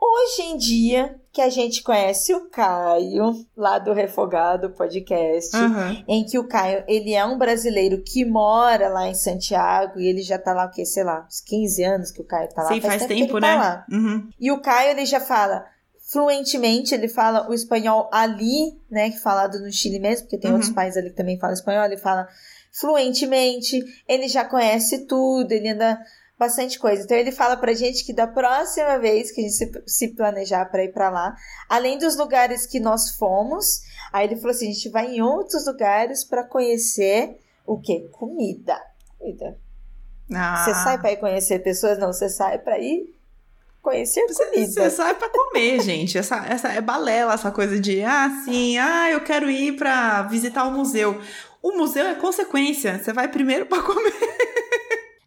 Hoje em dia, que a gente conhece o Caio, lá do Refogado Podcast, Aham. em que o Caio, ele é um brasileiro que mora lá em Santiago, e ele já tá lá, o quê? Sei lá, uns 15 anos que o Caio tá lá. Sim, faz que tempo, tá né? lá. Uhum. E o Caio, ele já fala fluentemente, ele fala o espanhol ali, né, que falado no Chile mesmo, porque tem Uhum. outros países ali que também falam espanhol, ele fala fluentemente, ele já conhece tudo, ele anda bastante coisa. Então ele fala pra gente que da próxima vez que a gente se, planejar pra ir pra lá, além dos lugares que nós fomos, aí ele falou assim, a gente vai em outros lugares pra conhecer o quê? Comida. Comida. Ah. Você sai pra ir conhecer pessoas? Não, você sai pra ir conhecer comida. Você sai pra comer, <laughs> gente. Essa, essa é balela, essa coisa de, ah, sim, ah, eu quero ir pra visitar o museu. O museu é consequência. Você vai primeiro pra comer. <laughs>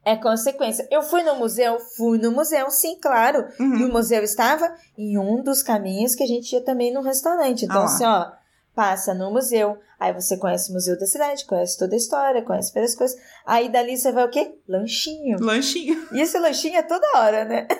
É consequência. Eu fui no museu? Fui no museu, sim, claro. E Uhum. o museu estava em um dos caminhos que a gente ia também no restaurante. Então, Ah assim, ó, passa no museu. Aí você conhece o museu da cidade, conhece toda a história, conhece várias coisas. Aí dali você vai o quê? Lanchinho. Lanchinho. E esse lanchinho é toda hora, né? <laughs>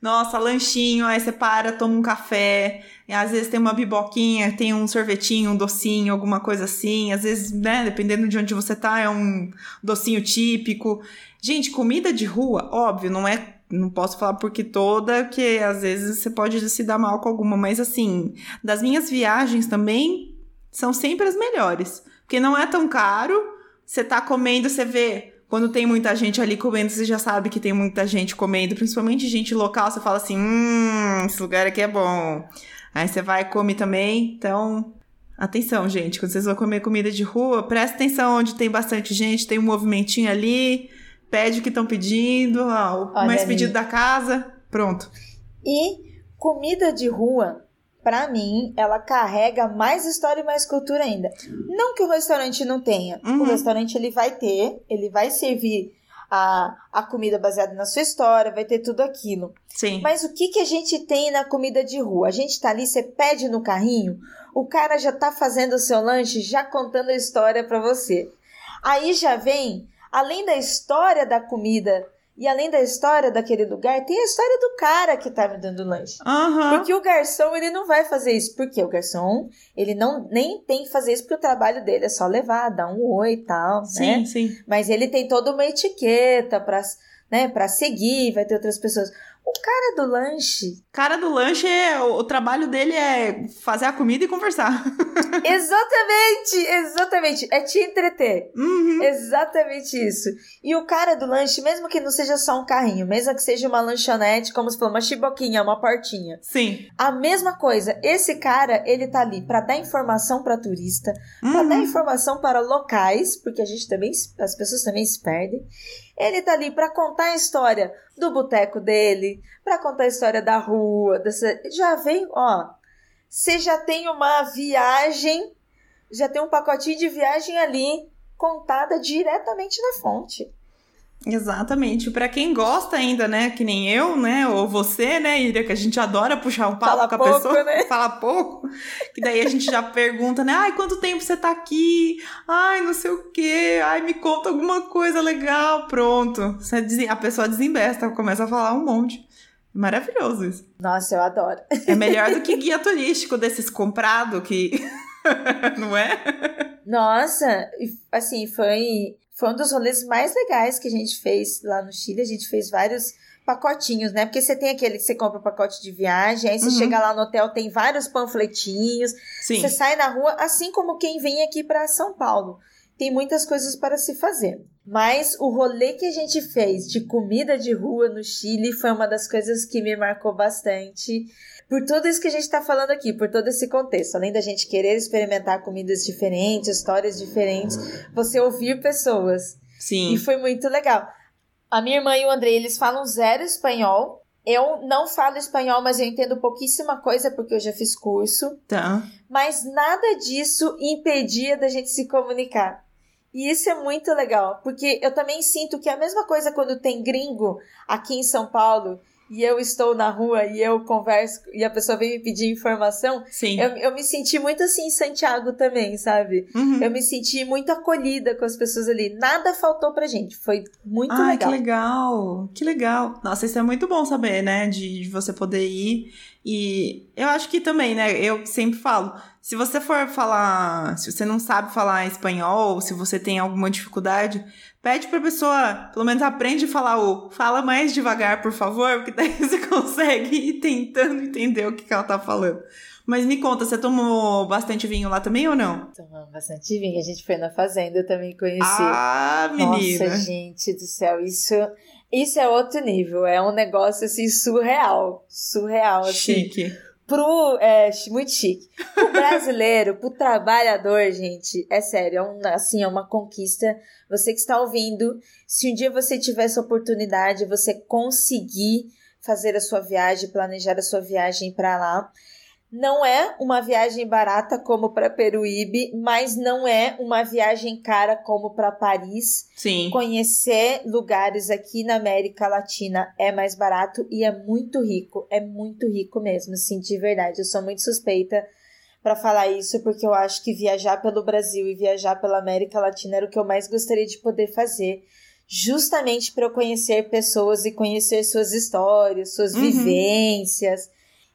Nossa, lanchinho, aí você para, toma um café, às vezes tem uma biboquinha, tem um sorvetinho, um docinho, alguma coisa assim. Às vezes, né, dependendo de onde você tá, é um docinho típico. Gente, comida de rua, óbvio, não é. Não posso falar porque toda, que às vezes você pode se dar mal com alguma, mas assim, das minhas viagens também são sempre as melhores. Porque não é tão caro, você tá comendo, você vê quando tem muita gente ali comendo, você já sabe que tem muita gente comendo, principalmente gente local, você fala assim: hum, esse lugar aqui é bom. Aí você vai e come também. Então, atenção, gente. Quando vocês vão comer comida de rua, presta atenção onde tem bastante gente, tem um movimentinho ali, pede o que estão pedindo, ó, o mais pedido da casa, pronto. E comida de rua para mim, ela carrega mais história e mais cultura ainda. Não que o restaurante não tenha. Uhum. O restaurante ele vai ter, ele vai servir a, a comida baseada na sua história, vai ter tudo aquilo. Sim. Mas o que, que a gente tem na comida de rua? A gente tá ali, você pede no carrinho, o cara já tá fazendo o seu lanche, já contando a história para você. Aí já vem, além da história da comida e além da história daquele lugar, tem a história do cara que tá me dando lanche. Uhum. Porque o garçom, ele não vai fazer isso. Porque o garçom, ele não nem tem que fazer isso porque o trabalho dele é só levar, dar um oi e tal, sim, né? Sim, Mas ele tem toda uma etiqueta para né, para seguir, vai ter outras pessoas. O cara do lanche. Cara do lanche, é, o, o trabalho dele é fazer a comida e conversar. <laughs> exatamente, exatamente. É te entreter. Uhum. Exatamente isso. E o cara do lanche, mesmo que não seja só um carrinho, mesmo que seja uma lanchonete, como se fosse uma chiboquinha, uma portinha. Sim. A mesma coisa. Esse cara, ele tá ali para dar informação para turista, uhum. para dar informação para locais, porque a gente também, as pessoas também se perdem. Ele tá ali para contar a história do boteco dele, para contar a história da rua, dessa... já vem, ó, você já tem uma viagem, já tem um pacotinho de viagem ali contada diretamente na fonte. Exatamente. Para quem gosta ainda, né, que nem eu, né, ou você, né, Ira, que a gente adora puxar um papo Fala com a pouco, pessoa, né? <laughs> fala pouco, que daí a gente já pergunta, né, ai, quanto tempo você tá aqui? Ai, não sei o quê, ai, me conta alguma coisa legal, pronto. A pessoa desembesta, começa a falar um monte. Maravilhoso isso. Nossa, eu adoro. É melhor do que <laughs> guia turístico desses comprado que... <laughs> não é? Nossa, assim, foi foi um dos rolês mais legais que a gente fez lá no Chile. A gente fez vários pacotinhos, né? Porque você tem aquele que você compra o pacote de viagem, aí você uhum. chega lá no hotel, tem vários panfletinhos. Sim. Você sai na rua, assim como quem vem aqui para São Paulo. Tem muitas coisas para se fazer. Mas o rolê que a gente fez de comida de rua no Chile foi uma das coisas que me marcou bastante por tudo isso que a gente está falando aqui, por todo esse contexto, além da gente querer experimentar comidas diferentes, histórias diferentes, você ouvir pessoas. Sim. E foi muito legal. A minha irmã e o André, eles falam zero espanhol. Eu não falo espanhol, mas eu entendo pouquíssima coisa porque eu já fiz curso. Tá. Mas nada disso impedia da gente se comunicar. E isso é muito legal, porque eu também sinto que é a mesma coisa quando tem gringo aqui em São Paulo e eu estou na rua e eu converso e a pessoa vem me pedir informação, Sim. Eu, eu me senti muito assim em Santiago também, sabe? Uhum. Eu me senti muito acolhida com as pessoas ali. Nada faltou pra gente. Foi muito Ai, legal. que legal. Que legal. Nossa, isso é muito bom saber, né? De, de você poder ir. E eu acho que também, né? Eu sempre falo, se você for falar, se você não sabe falar espanhol, se você tem alguma dificuldade, Pede pra pessoa, pelo menos aprende a falar o fala mais devagar, por favor, porque daí <laughs> você consegue ir tentando entender o que, que ela tá falando. Mas me conta, você tomou bastante vinho lá também ou não? Tomamos bastante vinho. A gente foi na fazenda, eu também conheci. Ah, menina! Nossa, gente do céu, isso, isso é outro nível. É um negócio assim surreal. Surreal, assim. Chique pro. É, muito chique. Pro <laughs> brasileiro, pro trabalhador, gente, é sério, é um, assim, é uma conquista. Você que está ouvindo, se um dia você tiver essa oportunidade, você conseguir fazer a sua viagem, planejar a sua viagem para lá, não é uma viagem barata como para Peruíbe, mas não é uma viagem cara como para Paris. Sim. Conhecer lugares aqui na América Latina é mais barato e é muito rico, é muito rico mesmo, assim, de verdade. Eu sou muito suspeita para falar isso porque eu acho que viajar pelo Brasil e viajar pela América Latina era o que eu mais gostaria de poder fazer justamente para eu conhecer pessoas e conhecer suas histórias, suas uhum. vivências.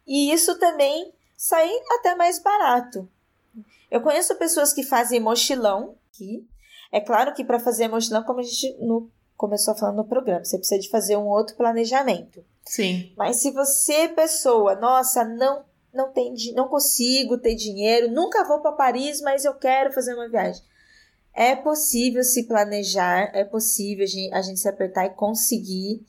E isso também sai até mais barato. Eu conheço pessoas que fazem mochilão aqui. É claro que para fazer mochilão, como a gente no, começou falando no programa, você precisa de fazer um outro planejamento. Sim. Mas se você, pessoa, nossa, não não tem não consigo ter dinheiro, nunca vou para Paris, mas eu quero fazer uma viagem. É possível se planejar, é possível a gente, a gente se apertar e conseguir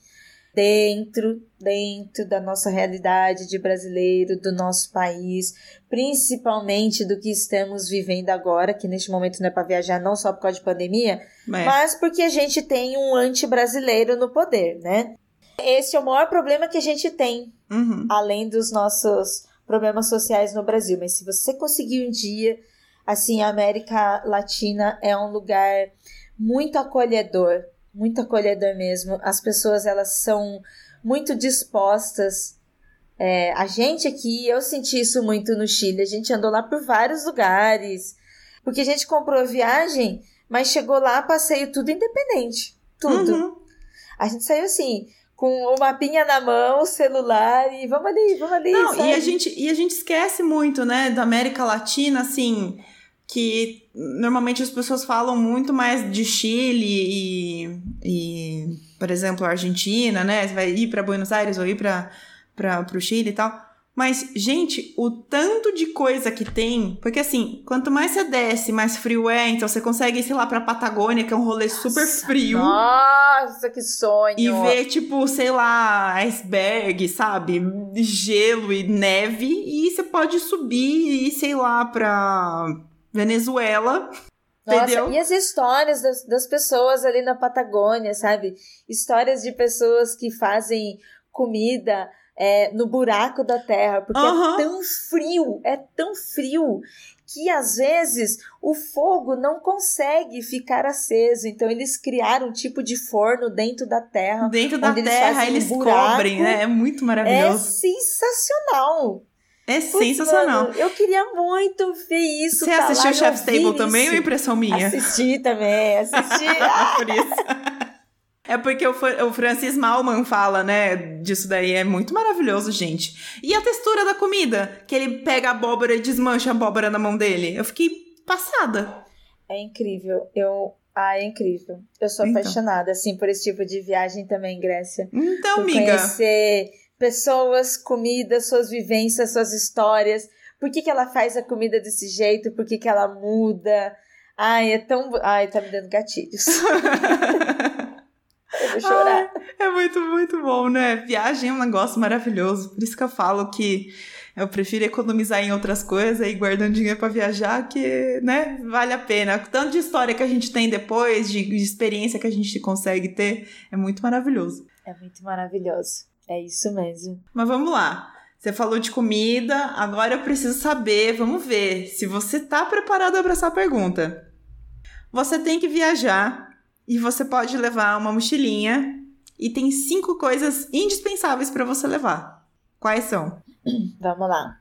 dentro, dentro da nossa realidade de brasileiro, do nosso país, principalmente do que estamos vivendo agora, que neste momento não é para viajar não só por causa de pandemia, é. mas porque a gente tem um anti-brasileiro no poder, né? Esse é o maior problema que a gente tem, uhum. além dos nossos problemas sociais no Brasil. Mas se você conseguir um dia Assim, a América Latina é um lugar muito acolhedor, muito acolhedor mesmo. As pessoas elas são muito dispostas. É, a gente aqui, eu senti isso muito no Chile. A gente andou lá por vários lugares, porque a gente comprou a viagem, mas chegou lá, passeio tudo independente, tudo. Uhum. A gente saiu assim, com o mapinha na mão, celular e vamos ali, vamos ali. Não, e a gente e a gente esquece muito, né, da América Latina, assim que normalmente as pessoas falam muito mais de Chile e, e por exemplo, Argentina, né? Você vai ir para Buenos Aires ou ir para o Chile e tal. Mas, gente, o tanto de coisa que tem. Porque, assim, quanto mais você desce, mais frio é. Então, você consegue ir, sei lá, pra Patagônia, que é um rolê Nossa, super frio. Nossa, que sonho! E ver, tipo, sei lá, iceberg, sabe? Gelo e neve. E você pode subir e, sei lá, pra Venezuela. Nossa, entendeu? e as histórias das, das pessoas ali na Patagônia, sabe? Histórias de pessoas que fazem comida é, no buraco da terra, porque uhum. é tão frio, é tão frio que às vezes o fogo não consegue ficar aceso. Então eles criaram um tipo de forno dentro da terra. Dentro da terra eles, um cobrem, né? É muito maravilhoso. É sensacional. É sensacional. Mano, eu queria muito ver isso. Você tá assistiu Chef's Table também ou impressão minha? Assisti também, assisti. <laughs> Por isso. <laughs> É porque o Francis Malman fala, né, disso daí. É muito maravilhoso, gente. E a textura da comida? Que ele pega a abóbora e desmancha a abóbora na mão dele. Eu fiquei passada. É incrível. Eu. Ah, é incrível. Eu sou então. apaixonada, assim, por esse tipo de viagem também, Grécia. Então, por amiga. Conhecer pessoas, comida, suas vivências, suas histórias. Por que, que ela faz a comida desse jeito? Por que, que ela muda? Ai, é tão. Ai, tá me dando gatilhos. <laughs> eu vou chorar. Ai, é muito, muito bom, né? Viagem é um negócio maravilhoso. Por isso que eu falo que eu prefiro economizar em outras coisas e guardando dinheiro para viajar, que, né, vale a pena. Tanto de história que a gente tem depois, de, de experiência que a gente consegue ter, é muito maravilhoso. É muito maravilhoso. É isso mesmo. Mas vamos lá. Você falou de comida, agora eu preciso saber, vamos ver se você tá preparado para essa pergunta. Você tem que viajar e você pode levar uma mochilinha e tem cinco coisas indispensáveis para você levar. Quais são? <clears throat> Vamos lá.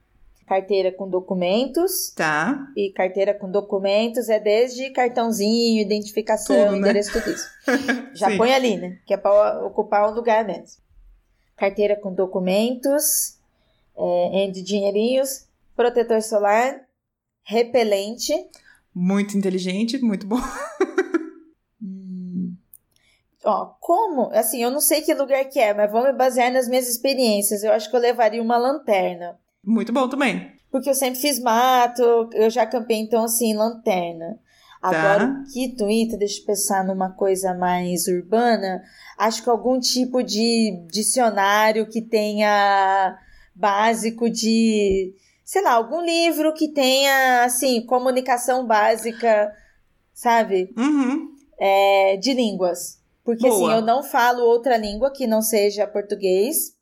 Carteira com documentos. Tá. E carteira com documentos é desde cartãozinho, identificação, tudo, né? endereço, tudo isso. <laughs> Já põe ali, né? Que é para ocupar um lugar mesmo carteira com documentos, é, de dinheirinhos, protetor solar, repelente. Muito inteligente, muito bom. hum. Ó, como? Assim, eu não sei que lugar que é, mas vou me basear nas minhas experiências. Eu acho que eu levaria uma lanterna. Muito bom também. Porque eu sempre fiz mato, eu já campei, então, assim, lanterna. Agora, tá. o Quito Ita, deixa eu pensar numa coisa mais urbana. Acho que algum tipo de dicionário que tenha básico de, sei lá, algum livro que tenha, assim, comunicação básica, sabe? Uhum. É, de línguas. Porque, assim, Boa. assim, eu não falo outra língua que não seja português.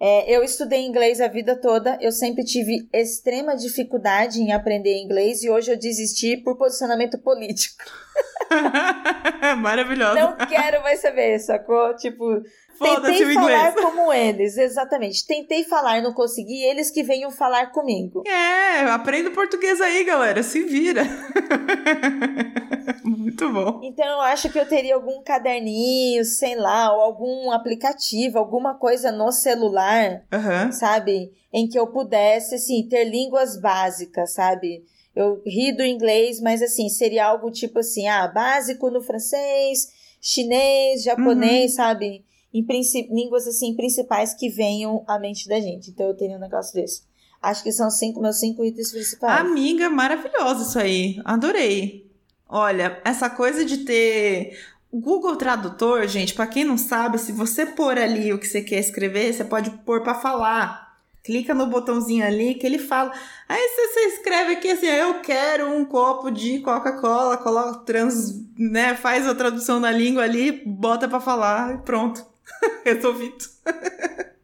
É, eu estudei inglês a vida toda, eu sempre tive extrema dificuldade em aprender inglês e hoje eu desisti por posicionamento político. <laughs> <laughs> Maravilhoso. Não quero mais saber, sacou? Tipo, Tentei falar como eles, exatamente. Tentei falar, não consegui, eles que venham falar comigo. É, aprenda português aí, galera, se vira. <laughs> Muito bom. Então eu acho que eu teria algum caderninho, sei lá, ou algum aplicativo, alguma coisa no celular, uhum. sabe? Em que eu pudesse, assim, ter línguas básicas, sabe? Eu ri do inglês, mas assim, seria algo tipo assim, ah, básico no francês, chinês, japonês, uhum. sabe? Em línguas assim principais que venham à mente da gente. Então eu teria um negócio desse. Acho que são cinco meus cinco itens principais. Amiga, maravilhoso isso aí. Adorei. Olha, essa coisa de ter Google Tradutor, gente, para quem não sabe, se você pôr ali o que você quer escrever, você pode pôr para falar. Clica no botãozinho ali que ele fala. Aí você, escreve aqui assim, eu quero um copo de Coca-Cola, coloca trans, né, faz a tradução na língua ali, bota para falar e pronto. <laughs> Resolvido. <laughs>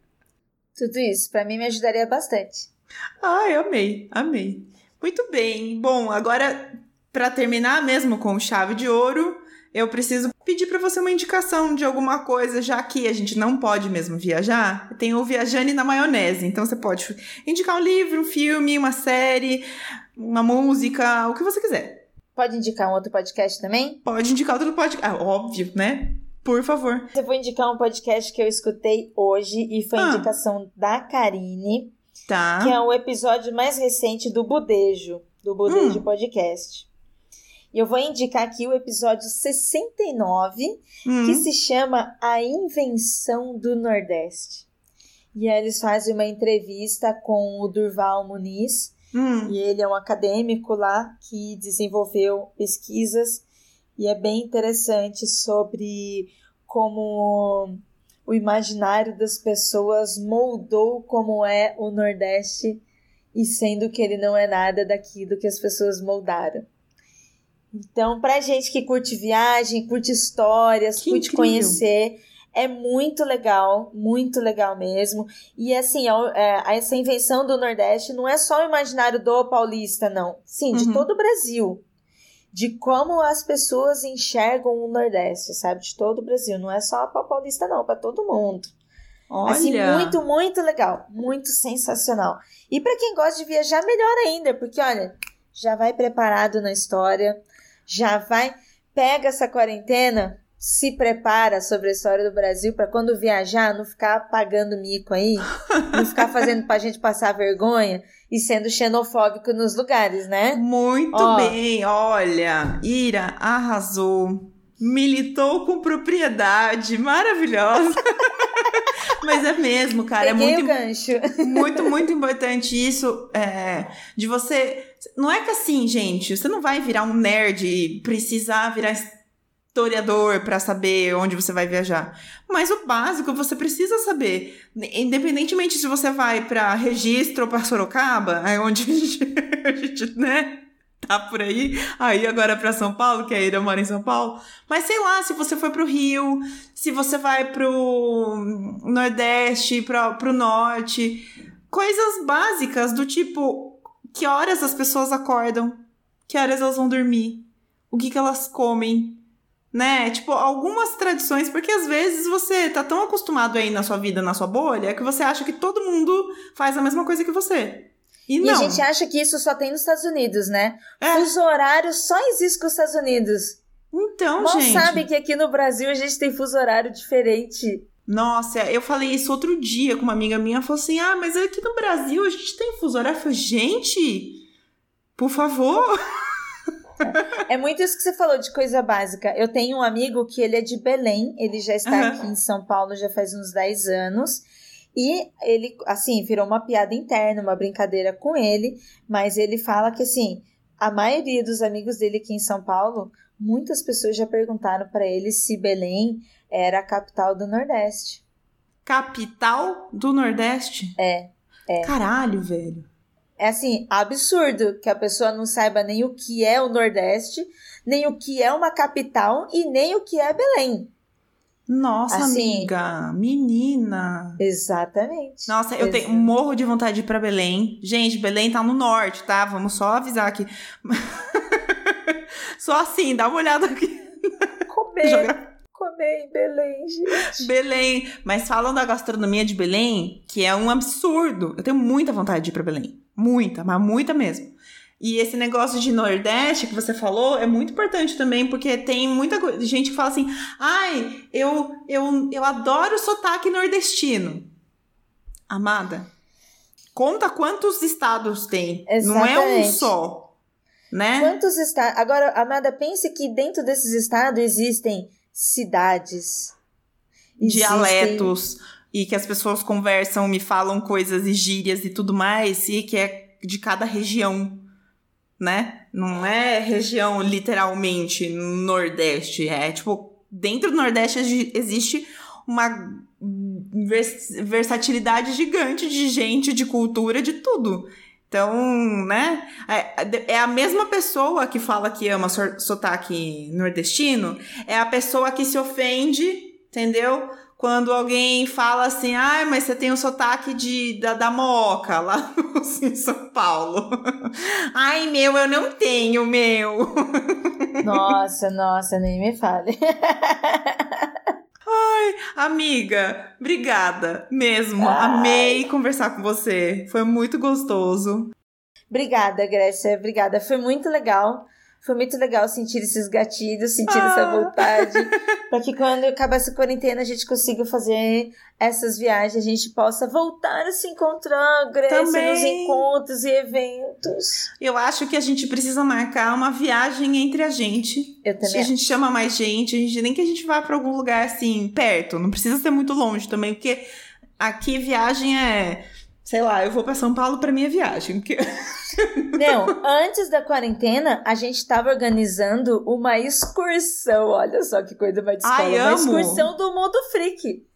Tudo isso para mim me ajudaria bastante. Ai, amei, amei. Muito bem. Bom, agora para terminar mesmo com chave de ouro, eu preciso pedir para você uma indicação de alguma coisa, já que a gente não pode mesmo viajar. Tem o Viajane na Maionese, então você pode indicar um livro, um filme, uma série, uma música, o que você quiser. Pode indicar um outro podcast também? Pode indicar outro podcast, ah, óbvio, né? Por favor. Eu vou indicar um podcast que eu escutei hoje e foi ah. indicação da Karine. Tá. Que é o episódio mais recente do Budejo, do Budejo hum. Podcast. E eu vou indicar aqui o episódio 69, hum. que se chama A Invenção do Nordeste. E aí eles fazem uma entrevista com o Durval Muniz, hum. e ele é um acadêmico lá que desenvolveu pesquisas, e é bem interessante sobre como o imaginário das pessoas moldou como é o Nordeste, e sendo que ele não é nada daquilo que as pessoas moldaram. Então, pra gente que curte viagem, curte histórias, que curte incrível. conhecer, é muito legal, muito legal mesmo. E assim, é, essa invenção do Nordeste não é só o imaginário do paulista, não. Sim, de uhum. todo o Brasil. De como as pessoas enxergam o Nordeste, sabe? De todo o Brasil. Não é só para paulista, não, para todo mundo. Olha. Assim, muito, muito legal. Muito sensacional. E para quem gosta de viajar, melhor ainda, porque olha, já vai preparado na história já vai, pega essa quarentena, se prepara sobre a história do Brasil para quando viajar não ficar pagando mico aí, <laughs> não ficar fazendo pra gente passar vergonha e sendo xenofóbico nos lugares, né? Muito Ó, bem, olha, Ira arrasou. Militou com propriedade, maravilhosa. <laughs> Mas é mesmo, cara. Peguei é muito, o gancho. <laughs> muito, muito importante isso é, de você. Não é que assim, gente, você não vai virar um nerd e precisar virar historiador para saber onde você vai viajar. Mas o básico você precisa saber. Independentemente se você vai para registro ou para Sorocaba, é onde a gente, <laughs> a gente né? Tá por aí, aí agora para São Paulo, que a Ira mora em São Paulo. Mas sei lá, se você for pro Rio, se você vai pro Nordeste, pro, pro Norte, coisas básicas do tipo que horas as pessoas acordam, que horas elas vão dormir, o que que elas comem, né? Tipo, algumas tradições, porque às vezes você tá tão acostumado aí na sua vida, na sua bolha, que você acha que todo mundo faz a mesma coisa que você. E, e a gente acha que isso só tem nos Estados Unidos, né? É. Fuso horário só existe com os Estados Unidos. Então, Mal gente. sabe que aqui no Brasil a gente tem fuso horário diferente. Nossa, eu falei isso outro dia com uma amiga minha, falou assim: "Ah, mas aqui no Brasil a gente tem fuso horário". Eu falei: "Gente, por favor". É muito isso que você falou de coisa básica. Eu tenho um amigo que ele é de Belém, ele já está uhum. aqui em São Paulo já faz uns 10 anos. E ele, assim, virou uma piada interna, uma brincadeira com ele, mas ele fala que, assim, a maioria dos amigos dele aqui em São Paulo, muitas pessoas já perguntaram para ele se Belém era a capital do Nordeste. Capital do Nordeste? É, é. Caralho, velho. É assim, absurdo que a pessoa não saiba nem o que é o Nordeste, nem o que é uma capital e nem o que é Belém. Nossa, assim, amiga, menina. Exatamente. Nossa, eu tenho morro de vontade de ir pra Belém. Gente, Belém tá no norte, tá? Vamos só avisar aqui. <laughs> só assim, dá uma olhada aqui. Comer. comer em Belém, gente. Belém. Mas falam da gastronomia de Belém, que é um absurdo. Eu tenho muita vontade de ir pra Belém. Muita, mas muita mesmo. E esse negócio de Nordeste que você falou é muito importante também, porque tem muita gente que fala assim: ai, eu, eu, eu adoro sotaque nordestino. Amada, conta quantos estados tem. Exatamente. Não é um só. Né? Quantos estados. Agora, Amada, pense que dentro desses estados existem cidades, existem... dialetos, e que as pessoas conversam, me falam coisas e gírias e tudo mais, e que é de cada região né? Não é região literalmente Nordeste. É tipo, dentro do Nordeste existe uma vers versatilidade gigante de gente, de cultura, de tudo. Então, né? É, é a mesma pessoa que fala que ama sotaque nordestino, é a pessoa que se ofende, entendeu? Quando alguém fala assim, ai, ah, mas você tem o sotaque de, da, da Moca, lá <laughs> em São Paulo. <laughs> ai, meu, eu não tenho, meu. <laughs> Nossa, nossa, nem me fale. Ai, amiga, obrigada mesmo. Ai. Amei conversar com você. Foi muito gostoso. Obrigada, Grécia. Obrigada. Foi muito legal. Foi muito legal sentir esses gatilhos, sentir ah. essa vontade. <laughs> para que quando acabar essa quarentena a gente consiga fazer essas viagens, a gente possa voltar a se encontrar, Grécia, Também. nos encontros e eventos. Eu acho que a gente precisa marcar uma viagem entre a gente. Eu também. A gente chama mais gente, a gente, nem que a gente vá para algum lugar assim, perto. Não precisa ser muito longe também, porque aqui viagem é sei lá, eu vou para São Paulo para minha viagem. Porque... <laughs> Não, antes da quarentena, a gente estava organizando uma excursão. Olha só que coisa mais escola. Ai, uma excursão do Mundo Freak.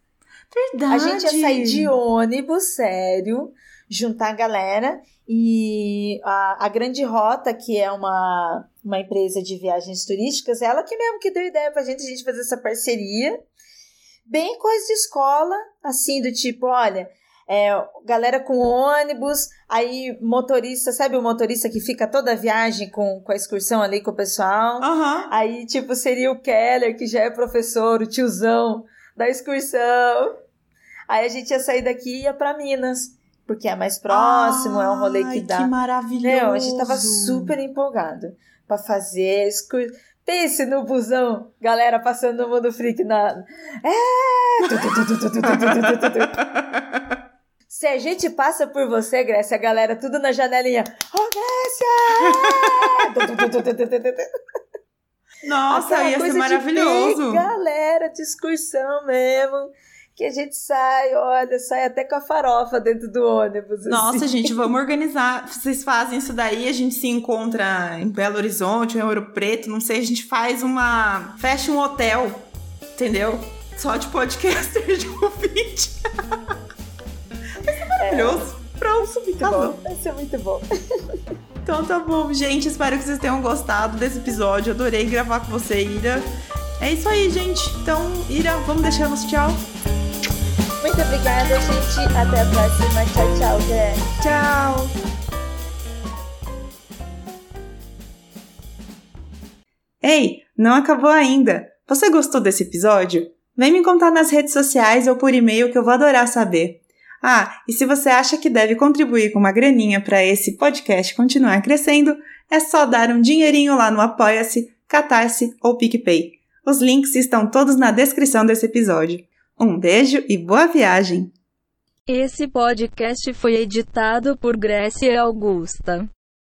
Verdade. A gente ia sair de ônibus, sério, juntar a galera. E a, a Grande Rota, que é uma, uma empresa de viagens turísticas, ela que mesmo que deu ideia pra gente, a gente fazer essa parceria. Bem coisa de escola, assim, do tipo, olha, é, galera com ônibus, aí motorista, sabe o motorista que fica toda a viagem com, com a excursão ali com o pessoal? Uhum. Aí, tipo, seria o Keller, que já é professor, o tiozão da excursão. Aí a gente ia sair daqui e ia pra Minas. Porque é mais próximo, Ai, é um rolê que dá. Que maravilhoso! Meu, a gente tava super empolgado para fazer excursão. Pense no busão, galera passando no mundo freak na. É! Se a gente passa por você, Grécia, a galera tudo na janelinha. Ô, oh, Grécia! <laughs> Nossa, Aquela ia ser maravilhoso. De galera, de excursão mesmo. Que a gente sai, olha, sai até com a farofa dentro do ônibus. Assim. Nossa, gente, vamos organizar. Vocês fazem isso daí, a gente se encontra em Belo Horizonte, em Ouro Preto, não sei, a gente faz uma. Fecha um hotel, entendeu? Só de podcaster de ouvinte. <laughs> maravilhoso. É. Pronto, muito bom. Vai ser muito bom. <laughs> Então tá bom, gente. Espero que vocês tenham gostado desse episódio. Adorei gravar com você, Ira. É isso aí, gente. Então, Ira, vamos deixar nosso tchau. Muito obrigada, gente. Até a próxima. Tchau, tchau, Gé. Tchau. Ei, não acabou ainda. Você gostou desse episódio? Vem me contar nas redes sociais ou por e-mail que eu vou adorar saber. Ah, e se você acha que deve contribuir com uma graninha para esse podcast continuar crescendo, é só dar um dinheirinho lá no Apoia-se, Catarse ou PicPay. Os links estão todos na descrição desse episódio. Um beijo e boa viagem! Esse podcast foi editado por Grécia Augusta.